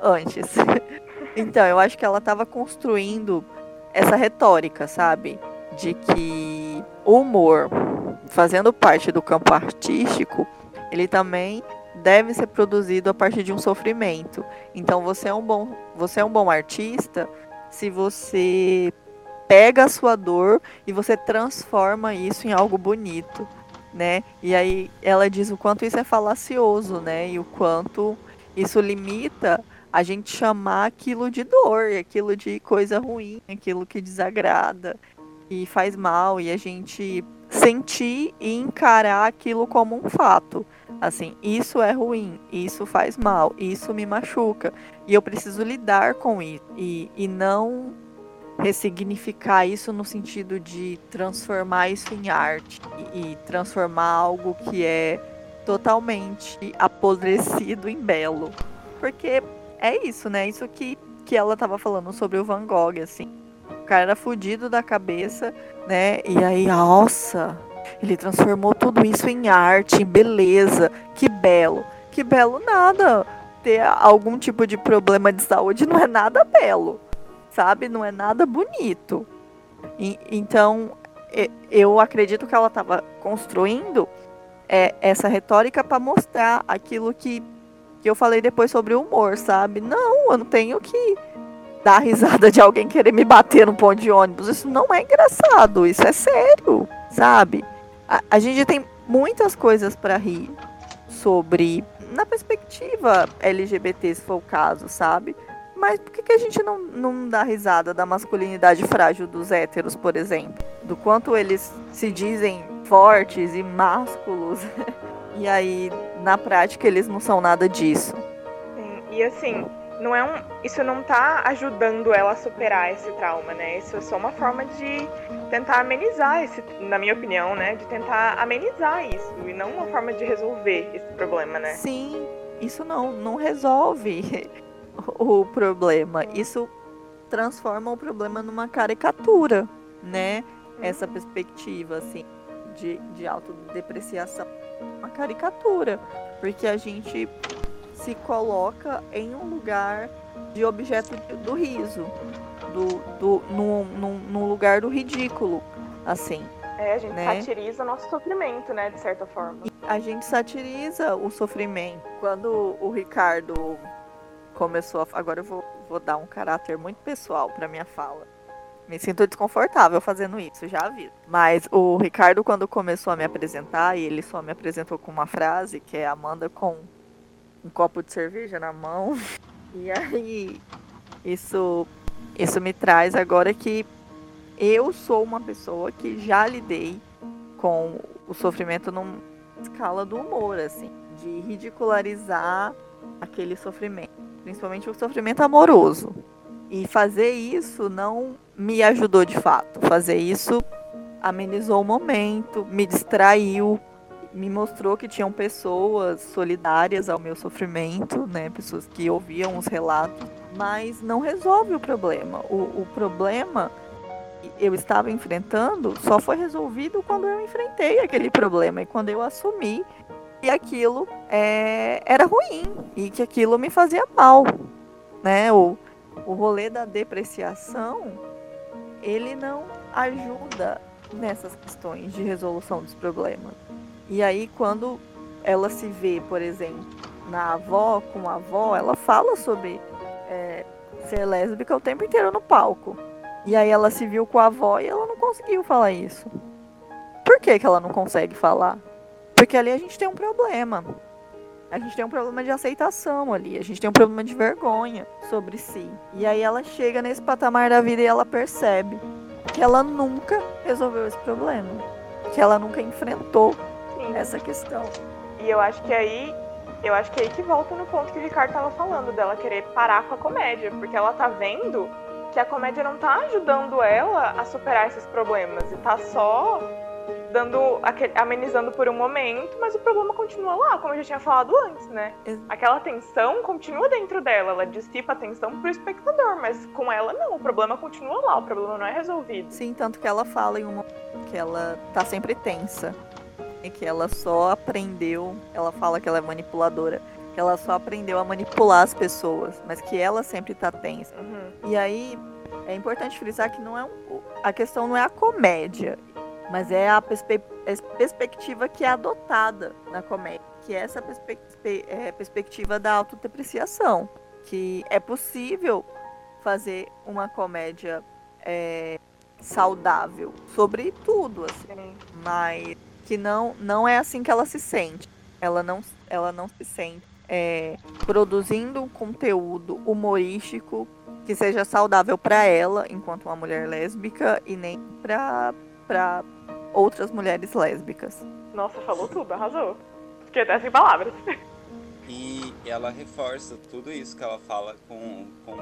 Speaker 2: antes. então, eu acho que ela estava construindo essa retórica, sabe? De que o humor, fazendo parte do campo artístico, ele também deve ser produzido a partir de um sofrimento. Então, você é um bom, você é um bom artista se você pega a sua dor e você transforma isso em algo bonito, né? E aí ela diz o quanto isso é falacioso, né? E o quanto isso limita a gente chamar aquilo de dor, aquilo de coisa ruim, aquilo que desagrada e faz mal e a gente sentir e encarar aquilo como um fato. Assim, isso é ruim, isso faz mal, isso me machuca e eu preciso lidar com isso e, e não ressignificar isso no sentido de transformar isso em arte e, e transformar algo que é totalmente apodrecido em belo. Porque é isso, né? Isso que, que ela tava falando sobre o Van Gogh, assim. O cara era fudido da cabeça, né? E aí, nossa, ele transformou tudo isso em arte, em beleza. Que belo. Que belo nada. Ter algum tipo de problema de saúde não é nada belo sabe? Não é nada bonito. E, então, eu acredito que ela estava construindo é, essa retórica para mostrar aquilo que, que eu falei depois sobre o humor, sabe? Não, eu não tenho que dar risada de alguém querer me bater no ponto de ônibus. Isso não é engraçado, isso é sério, sabe? A, a gente tem muitas coisas para rir sobre, na perspectiva LGBT, se for o caso, sabe? Mas por que, que a gente não, não dá risada da masculinidade frágil dos héteros, por exemplo? Do quanto eles se dizem fortes e másculos. e aí, na prática, eles não são nada disso.
Speaker 3: Sim, e assim, não é um, isso não tá ajudando ela a superar esse trauma, né? Isso é só uma forma de tentar amenizar esse, na minha opinião, né? De tentar amenizar isso e não uma forma de resolver esse problema, né?
Speaker 2: Sim, isso não, não resolve. o problema. Isso transforma o problema numa caricatura, né? Essa perspectiva, assim, de, de autodepreciação. Uma caricatura. Porque a gente se coloca em um lugar de objeto do riso. Do, do, num, num lugar do ridículo, assim.
Speaker 3: É, a gente né? satiriza o nosso sofrimento, né, de certa forma. E
Speaker 2: a gente satiriza o sofrimento. Quando o Ricardo começou a... Agora eu vou, vou dar um caráter muito pessoal para minha fala. Me sinto desconfortável fazendo isso, já aviso. Mas o Ricardo, quando começou a me apresentar, e ele só me apresentou com uma frase, que é Amanda com um copo de cerveja na mão. E aí, isso, isso me traz agora que eu sou uma pessoa que já lidei com o sofrimento numa escala do humor, assim, de ridicularizar aquele sofrimento principalmente o sofrimento amoroso. E fazer isso não me ajudou de fato. Fazer isso amenizou o momento, me distraiu, me mostrou que tinham pessoas solidárias ao meu sofrimento, né? Pessoas que ouviam os relatos, mas não resolve o problema. O, o problema eu estava enfrentando só foi resolvido quando eu enfrentei aquele problema e quando eu assumi que aquilo é, era ruim e que aquilo me fazia mal, né? O, o rolê da depreciação, ele não ajuda nessas questões de resolução dos problemas. E aí quando ela se vê, por exemplo, na avó com a avó, ela fala sobre é, ser lésbica o tempo inteiro no palco. E aí ela se viu com a avó e ela não conseguiu falar isso. Por que, que ela não consegue falar? Porque ali a gente tem um problema. A gente tem um problema de aceitação ali, a gente tem um problema de vergonha sobre si. E aí ela chega nesse patamar da vida e ela percebe que ela nunca resolveu esse problema, que ela nunca enfrentou essa questão.
Speaker 3: E eu acho que aí Eu acho que aí que volta no ponto que o Ricardo tava falando, dela querer parar com a comédia, porque ela tá vendo que a comédia não tá ajudando ela a superar esses problemas e tá só dando amenizando por um momento, mas o problema continua lá, como eu já tinha falado antes, né? Aquela tensão continua dentro dela, ela dissipa a tensão pro espectador, mas com ela não, o problema continua lá, o problema não é resolvido.
Speaker 2: Sim, tanto que ela fala em uma que ela tá sempre tensa e que ela só aprendeu, ela fala que ela é manipuladora, que ela só aprendeu a manipular as pessoas, mas que ela sempre tá tensa. Uhum. E aí é importante frisar que não é um, a questão não é a comédia, mas é a perspe perspectiva que é adotada na comédia, que é essa perspe é, perspectiva da autodepreciação, que é possível fazer uma comédia é, saudável sobre tudo, assim, mas que não não é assim que ela se sente. Ela não ela não se sente é, produzindo um conteúdo humorístico que seja saudável para ela enquanto uma mulher lésbica e nem para para outras mulheres lésbicas.
Speaker 3: Nossa, falou tudo, arrasou. Fiquei até sem palavras.
Speaker 1: E ela reforça tudo isso que ela fala com, com,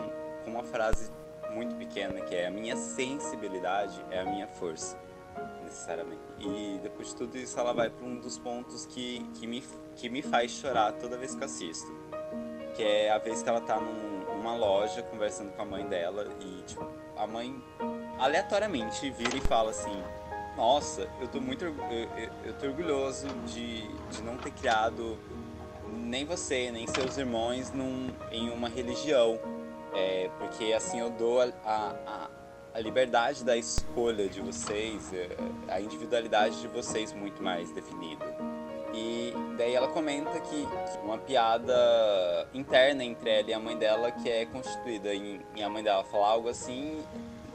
Speaker 1: com uma frase muito pequena, que é a minha sensibilidade é a minha força, necessariamente. E depois de tudo isso, ela vai para um dos pontos que, que, me, que me faz chorar toda vez que assisto. Que é a vez que ela tá num, numa loja conversando com a mãe dela e, tipo, a mãe aleatoriamente vira e fala assim: nossa, eu tô muito eu, eu, eu tô orgulhoso de, de não ter criado nem você, nem seus irmãos num, em uma religião. É, porque assim eu dou a, a, a, liberdade da escolha de vocês, é, a individualidade de vocês muito mais definida. E daí ela comenta que, que, uma piada interna entre ela e a mãe dela que é constituída em, em a mãe dela falar algo assim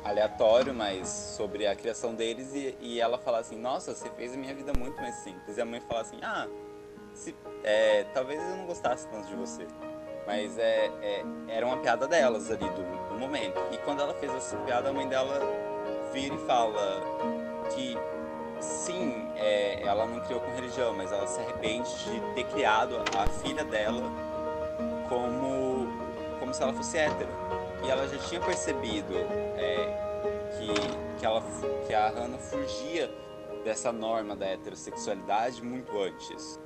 Speaker 1: aleatório, mas sobre a criação deles e, e, ela fala assim, nossa, você fez a minha vida muito mais simples. E a mãe fala assim, ah, se, é, talvez eu não gostasse tanto de você. Mas é, é, era uma piada delas ali do, do, momento. E quando ela fez essa piada, a mãe dela vira e fala que sim, é, ela não criou com religião, mas ela se arrepende de ter criado a filha dela como, como se ela fosse hétero e ela já tinha percebido é, que, que, ela, que a Hannah fugia dessa norma da heterossexualidade muito antes.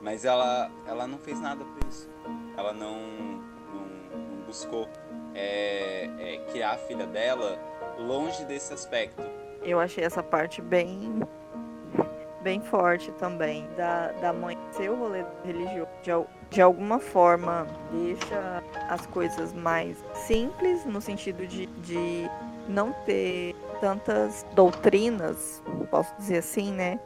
Speaker 1: Mas ela, ela não fez nada por isso. Ela não, não, não buscou é, é, criar a filha dela longe desse aspecto.
Speaker 2: Eu achei essa parte bem bem forte também da, da mãe ser o rolê religioso de, de alguma forma deixa as coisas mais simples, no sentido de, de não ter tantas doutrinas, posso dizer assim, né?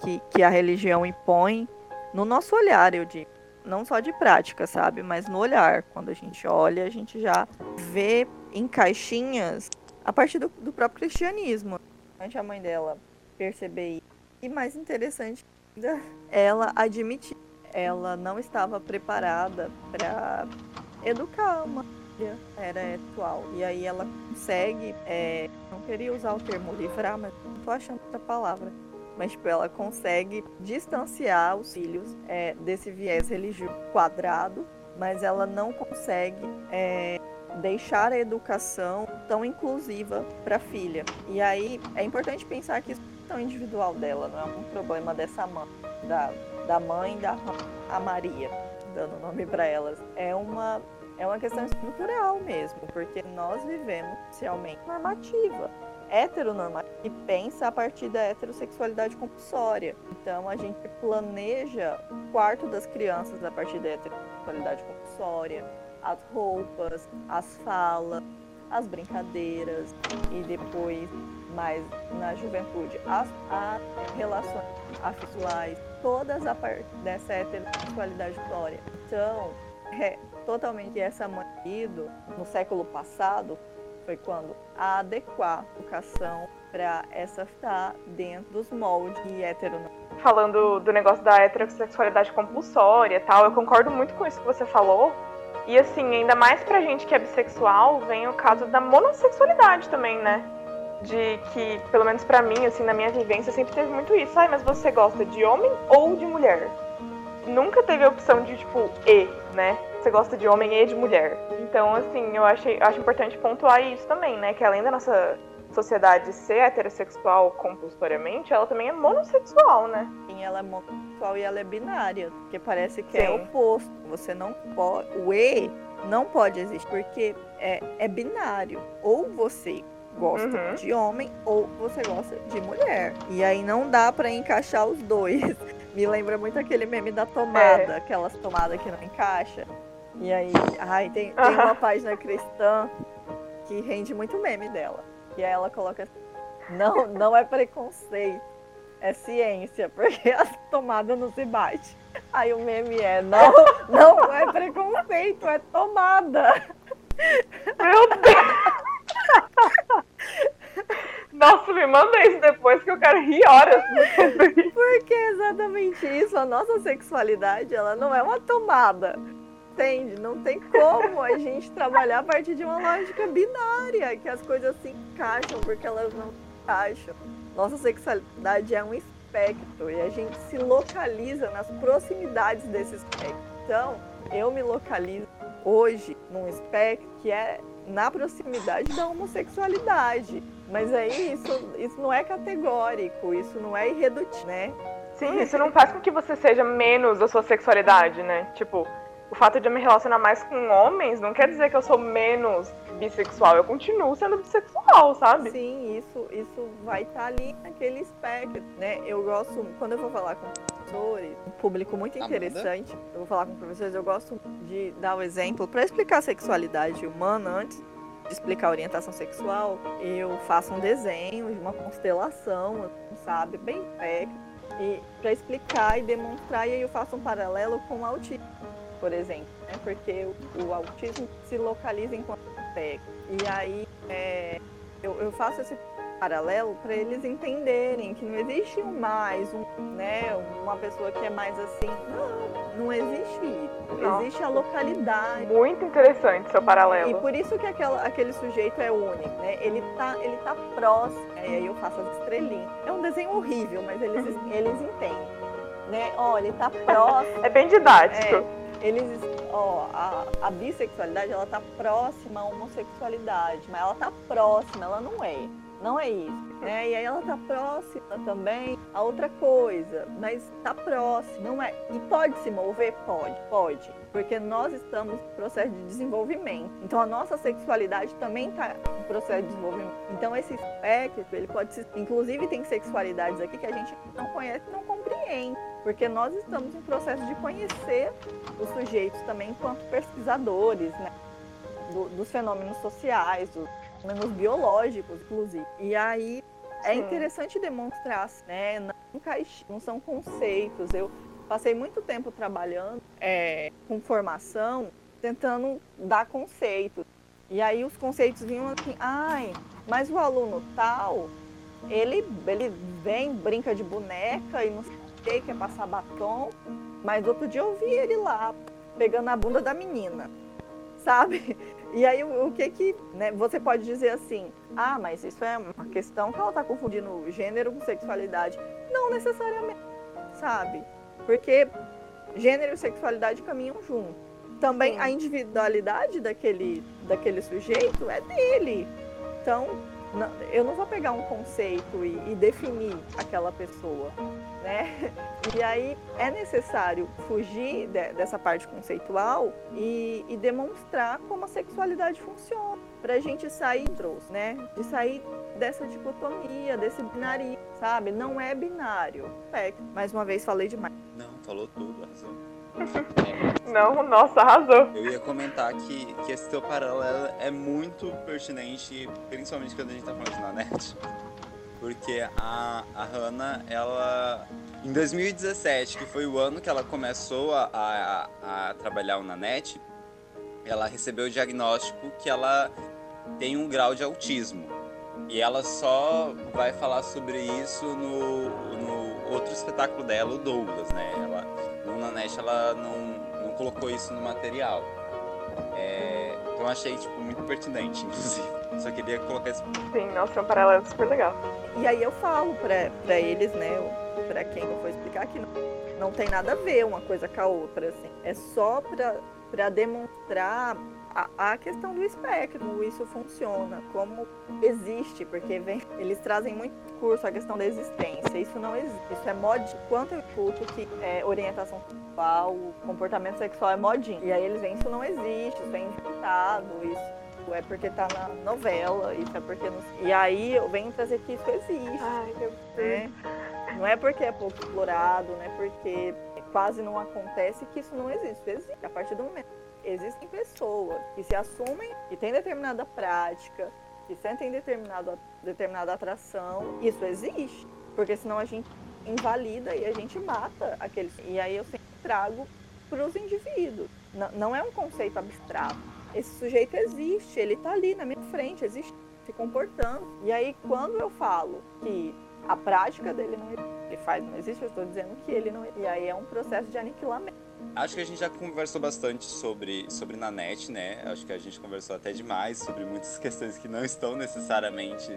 Speaker 2: Que, que a religião impõe no nosso olhar, eu digo. Não só de prática, sabe? Mas no olhar. Quando a gente olha, a gente já vê em caixinhas a partir do, do próprio cristianismo. Antes a mãe dela perceber. E mais interessante ela admitir ela não estava preparada para educar uma filha era atual. E aí ela consegue, é, não queria usar o termo livrar, mas não tô achando outra palavra. Mas tipo, ela consegue distanciar os filhos é, desse viés religioso quadrado, mas ela não consegue é, deixar a educação tão inclusiva para a filha. E aí é importante pensar que isso é tão individual dela, não é um problema dessa mãe, da da mãe da a Maria, dando nome para elas, é uma é uma questão estrutural mesmo, porque nós vivemos socialmente normativa, heteronormativa, e pensa a partir da heterossexualidade compulsória. Então a gente planeja o quarto das crianças a partir da heterossexualidade compulsória, as roupas, as falas, as brincadeiras e depois mais na juventude as, as relações afetuais todas a partir dessa heterossexualidade história. Então, é totalmente essa marido no século passado foi quando a adequar a educação para essa estar dentro dos moldes de heteronormativos.
Speaker 3: Falando do negócio da heterossexualidade compulsória tal, eu concordo muito com isso que você falou. E assim, ainda mais pra gente que é bissexual, vem o caso da monossexualidade também, né? De que, pelo menos para mim, assim, na minha vivência, sempre teve muito isso. Ai, mas você gosta de homem ou de mulher? nunca teve a opção de, tipo, E, né? Você gosta de homem e de mulher. Então, assim, eu achei, acho importante pontuar isso também, né? Que além da nossa sociedade ser heterossexual compulsoriamente, ela também é monossexual, né?
Speaker 2: Sim, ela é monossexual e ela é binária, porque parece que é
Speaker 3: Sim.
Speaker 2: oposto. Você não pode. O E não pode existir, porque é, é binário. Ou você gosta
Speaker 3: Uhum.
Speaker 2: de homem, ou você gosta de mulher. E aí não dá pra encaixar os dois. Me lembra muito aquele meme da tomada, aquelas tomadas que não encaixa. E aí, ai, tem, tem uma página cristã que rende muito meme dela. E aí ela coloca assim, não, não é preconceito, é ciência, porque as tomadas não se bate. Aí o meme é, não, não é preconceito, é tomada.
Speaker 3: Meu Deus! Nossa, me manda isso depois que eu quero rir horas.
Speaker 2: Porque é exatamente isso, a nossa sexualidade, ela não é uma tomada. Entende? Não tem como a gente trabalhar a partir de uma lógica binária, que as coisas se encaixam porque elas não se encaixam. Nossa sexualidade é um espectro e a gente se localiza nas proximidades desse espectro. Então, eu me localizo hoje num espectro que é na proximidade da homossexualidade. Mas aí isso, isso não é categórico, isso não é irredutível, né?
Speaker 3: Sim, isso não faz com que você seja menos a sua sexualidade, né? Tipo, o fato de eu me relacionar mais com homens não quer dizer que eu sou menos bissexual. Eu continuo sendo bissexual, sabe?
Speaker 2: Sim, isso, isso vai estar ali naquele espectro, né? Eu gosto, quando eu vou falar com professores, um público muito interessante, eu vou falar com professores, eu gosto de dar o exemplo para explicar a sexualidade humana antes de explicar orientação sexual, eu faço um desenho de uma constelação, sabe, bem perto, e para explicar e demonstrar, e aí eu faço um paralelo com o autismo, por exemplo, né? Porque o, o autismo se localiza enquanto espectro. E aí é, eu, eu faço esse paralelo para eles entenderem que não existe um mais, um, né, uma pessoa que é mais assim. Não, não existe isso.
Speaker 3: Não.
Speaker 2: Existe a localidade.
Speaker 3: Muito interessante seu
Speaker 2: E
Speaker 3: paralelo.
Speaker 2: por isso que aquela, aquele sujeito é único, né? Ele tá, ele tá próximo. E aí eu faço as estrelinhas. É um desenho horrível, mas eles, eles entendem. Né? Ó, ele tá próximo.
Speaker 3: É bem didático.
Speaker 2: É, eles, ó, a, a bissexualidade ela tá próxima à homossexualidade, mas ela tá próxima, ela não é. Não é isso. Né? E aí ela tá próxima também a outra coisa, mas tá próxima, não é. E pode se mover? Pode, pode. Porque nós estamos em processo de desenvolvimento. Então a nossa sexualidade também está em processo de desenvolvimento. Então esse espectro, ele pode se. Inclusive tem sexualidades aqui que a gente não conhece não compreende. Porque nós estamos em processo de conhecer os sujeitos também enquanto pesquisadores, né? do- dos fenômenos sociais, dos fenômenos biológicos, inclusive. E aí é interessante demonstrar, né? Não, não são conceitos. Eu passei muito tempo trabalhando é, com formação, tentando dar conceitos. E aí os conceitos vinham assim, ai, mas o aluno tal, ele, ele vem, brinca de boneca e não sei o que, quer passar batom. Mas outro dia eu vi ele lá, pegando a bunda da menina, sabe? E aí o, o que que, né, você pode dizer assim, ah, mas isso é uma questão que ela tá confundindo gênero com sexualidade. Não necessariamente, sabe? Porque gênero e sexualidade caminham juntos. Também a individualidade daquele, daquele sujeito é dele. Então, eu não vou pegar um conceito e, e definir aquela pessoa, né? E aí é necessário fugir de- dessa parte conceitual e, e demonstrar como a sexualidade funciona, para a gente sair, trouxe, né? De sair dessa dicotomia, desse binarismo, sabe? Não é binário. É, mais uma vez falei demais.
Speaker 1: Não, falou tudo, arrasou.
Speaker 3: Não, nossa, arrasou.
Speaker 1: Eu ia comentar que, que esse teu paralelo é muito pertinente, principalmente quando a gente tá falando de Nanete. Porque a, a Hannah, ela. Em 2017, que foi o ano que ela começou a, a, a trabalhar o Nanete, ela recebeu o diagnóstico que ela tem um grau de autismo. E ela só vai falar sobre isso no, no outro espetáculo dela, o Douglas, né? Ela, no Nanete ela não, não colocou isso no material. É, então eu achei tipo, muito pertinente, inclusive. Só queria colocar esse
Speaker 3: Sim, nossa, é um paralelo super legal.
Speaker 2: E aí eu falo pra, pra eles, né? Pra quem eu for explicar que não tem nada a ver uma coisa com a outra, assim. É só para demonstrar a, a, questão do espectro, como isso funciona, como existe, porque vem, eles trazem muito curso a questão da existência. Isso não existe. Isso é mod. Quanto eu escuto que é, orientação sexual, comportamento sexual é modinho. E aí eles veem isso não existe, isso é inventado, isso é porque tá na novela, isso é porque não... E aí eu venho trazer que isso existe. Ai, meu né? Não é porque é pouco explorado, não é porque quase não acontece que isso não existe. Isso existe a partir do momento existem pessoas que se assumem, que têm determinada prática, que sentem determinado, determinada atração, isso existe. Porque senão a gente invalida e a gente mata aqueles. E aí eu sempre trago para os indivíduos. Não, não é um conceito abstrato. Esse sujeito existe, ele está ali na minha frente, existe, se comportando. E aí quando eu falo que a prática dele não ele faz, não existe, eu estou dizendo que ele não. E aí é um processo de aniquilamento.
Speaker 1: Acho que a gente já conversou bastante sobre, sobre Nanete, né? Acho que a gente conversou até demais sobre muitas questões que não estão necessariamente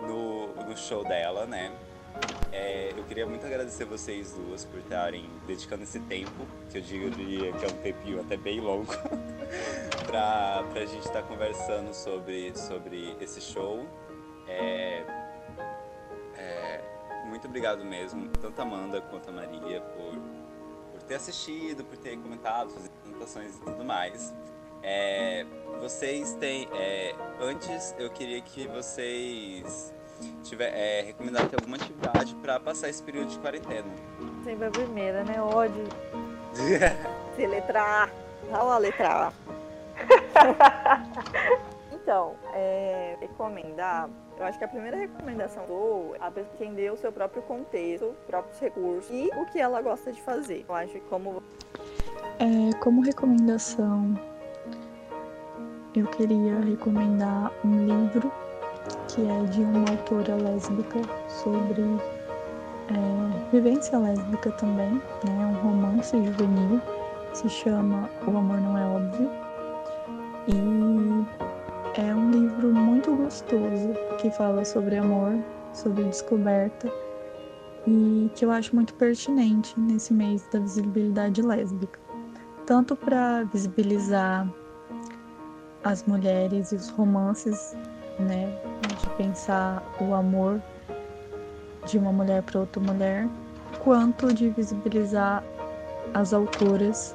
Speaker 1: no, no show dela, né? É, eu queria muito agradecer vocês duas por estarem dedicando esse tempo, que eu diria que é um tempinho até bem longo, para a gente estar tá conversando sobre, sobre esse show. É, é, muito obrigado mesmo, tanto a Amanda quanto a Maria, por ter assistido, por ter comentado, fazer apresentações e tudo mais. É, vocês têm. É, antes eu queria que vocês tiver, é, recomendassem alguma atividade para passar esse período de quarentena.
Speaker 2: Sempre a primeira, né? Ódio. Se letra A. Lá a letra A. então, é, recomendar eu acho que a primeira recomendação do a entender o seu próprio contexto, próprios recursos e o que ela gosta de fazer. Eu acho que como.
Speaker 4: É, como recomendação, eu queria recomendar um livro que é de uma autora lésbica sobre é, vivência lésbica também, né? Um romance juvenil, se chama O Amor Não É Óbvio. E é um livro muito gostoso que fala sobre amor, sobre descoberta e que eu acho muito pertinente nesse mês da visibilidade lésbica. Tanto para visibilizar as mulheres e os romances, né, de pensar o amor de uma mulher para outra mulher, quanto de visibilizar as autoras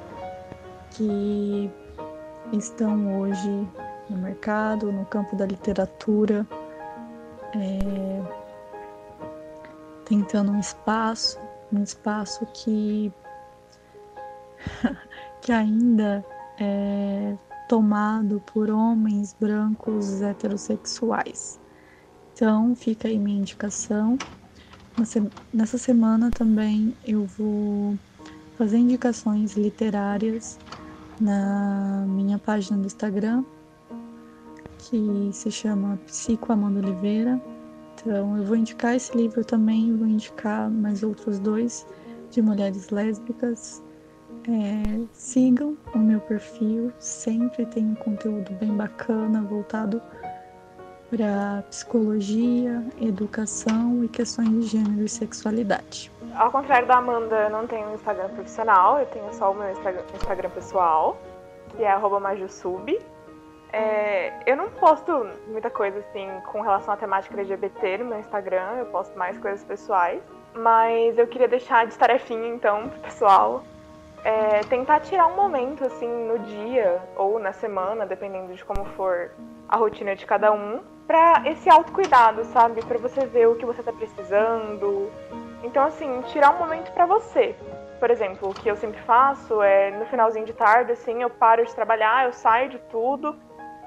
Speaker 4: que estão hoje no mercado, no campo da literatura, é, tentando um espaço, um espaço que, que ainda é tomado por homens brancos heterossexuais. Então, fica aí minha indicação. Nessa semana também eu vou fazer indicações literárias na minha página do Instagram, que se chama Psico Amanda Oliveira. Então, eu vou indicar esse livro também, vou indicar mais outros dois de mulheres lésbicas. É, sigam o meu perfil, sempre tem um conteúdo bem bacana voltado para psicologia, educação e questões de gênero e sexualidade.
Speaker 3: Ao contrário da Amanda, eu não tenho um Instagram profissional, eu tenho só o meu Instagram pessoal, que é majusub. É, eu não posto muita coisa assim com relação à temática LGBT no meu Instagram, eu posto mais coisas pessoais. Mas eu queria deixar de tarefinha então pro pessoal. É, tentar tirar um momento assim no dia ou na semana, dependendo de como for a rotina de cada um, para esse autocuidado, sabe? Para você ver o que você tá precisando. Então assim, tirar um momento para você. Por exemplo, o que eu sempre faço é no finalzinho de tarde, assim, eu paro de trabalhar, eu saio de tudo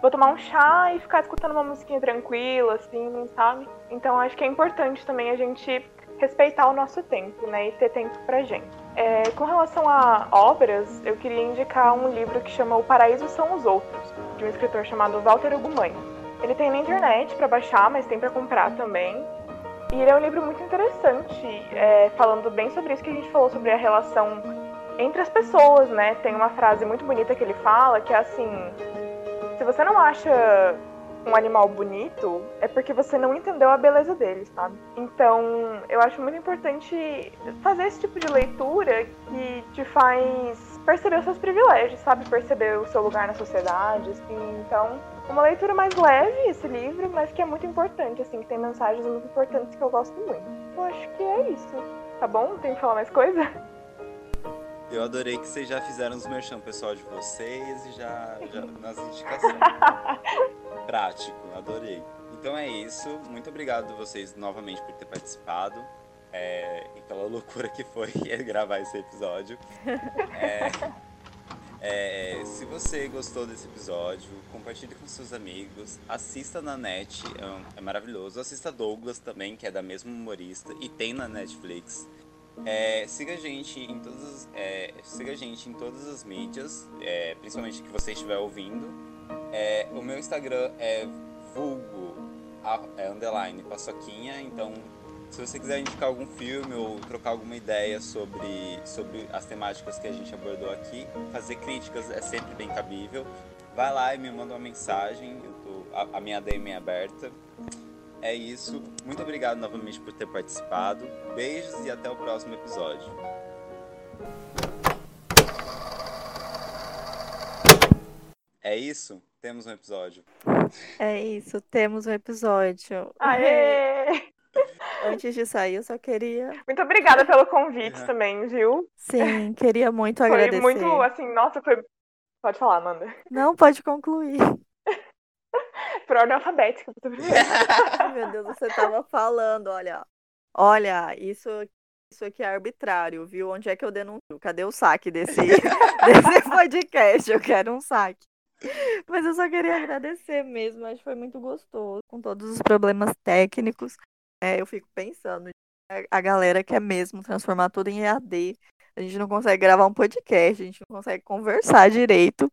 Speaker 3: vou tomar um chá e ficar escutando uma musiquinha tranquila, assim, sabe? Então acho que é importante também a gente respeitar o nosso tempo, né? E ter tempo pra gente. É, com relação a obras, eu queria indicar um livro que chama O Paraíso São os Outros, de um escritor chamado Walter Ugumãe. Ele tem na internet para baixar, mas tem para comprar também. E ele é um livro muito interessante, é, falando bem sobre isso que a gente falou sobre a relação entre as pessoas, né? Tem uma frase muito bonita que ele fala que é assim: se você não acha um animal bonito, é porque você não entendeu a beleza dele, sabe? Então, eu acho muito importante fazer esse tipo de leitura que te faz perceber os seus privilégios, sabe? Perceber o seu lugar na sociedade, assim. Então, uma leitura mais leve esse livro, mas que é muito importante, assim, que tem mensagens muito importantes que eu gosto muito. Eu acho que é isso. Tá bom? Tem que falar mais coisa?
Speaker 1: Eu adorei que vocês já fizeram os merchan pessoal de vocês e já, já nas indicações. Prático, adorei. Então é isso. Muito obrigado vocês novamente por ter participado. É, e pela loucura que foi gravar esse episódio. É, é, se você gostou desse episódio, compartilhe com seus amigos, assista na net, é, é maravilhoso. Assista Douglas também, que é da mesma humorista e tem na Netflix. É, siga a gente em todas, é, siga a gente em todas as mídias, é, principalmente que você estiver ouvindo. É, o meu Instagram é vulgo é, underline paçoquinha, então se você quiser indicar algum filme ou trocar alguma ideia sobre, sobre as temáticas que a gente abordou aqui, fazer críticas é sempre bem cabível. Vai lá e me manda uma mensagem, tô, a, a minha DM é aberta. É isso. Muito obrigado novamente por ter participado. Beijos e até o próximo episódio. É isso? Temos um episódio.
Speaker 2: É isso, temos um episódio.
Speaker 3: Aê!
Speaker 2: Antes de sair, eu só queria.
Speaker 3: Muito obrigada pelo convite também, viu?
Speaker 2: Sim, queria muito foi agradecer.
Speaker 3: Foi muito, assim, nossa, foi. Pode falar, Amanda.
Speaker 2: Não, pode concluir.
Speaker 3: Por ordem alfabética,
Speaker 2: Meu Deus, você tava falando, olha. Olha, isso, isso aqui é arbitrário, viu? Onde é que eu denuncio? Cadê o saque desse, desse podcast? Eu quero um saque. Mas eu só queria agradecer mesmo, acho que foi muito gostoso, com todos os problemas técnicos. É, eu fico pensando, a galera quer mesmo transformar tudo em EAD. A gente não consegue gravar um podcast, a gente não consegue conversar direito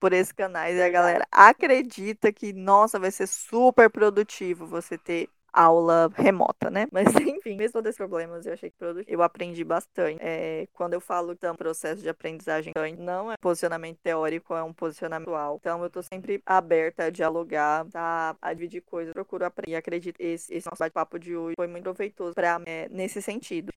Speaker 2: por esses canais. E a galera acredita que, nossa, vai ser super produtivo você ter aula remota, né? Mas enfim, mesmo todos esses problemas, eu achei que eu aprendi bastante. É, quando eu falo então processo de aprendizagem, não é posicionamento teórico, é um posicionamento atual. Então eu tô sempre aberta a dialogar, tá? a dividir coisas, procuro aprender. E acredito esse, esse nosso bate-papo de hoje foi muito proveitoso para é, nesse sentido.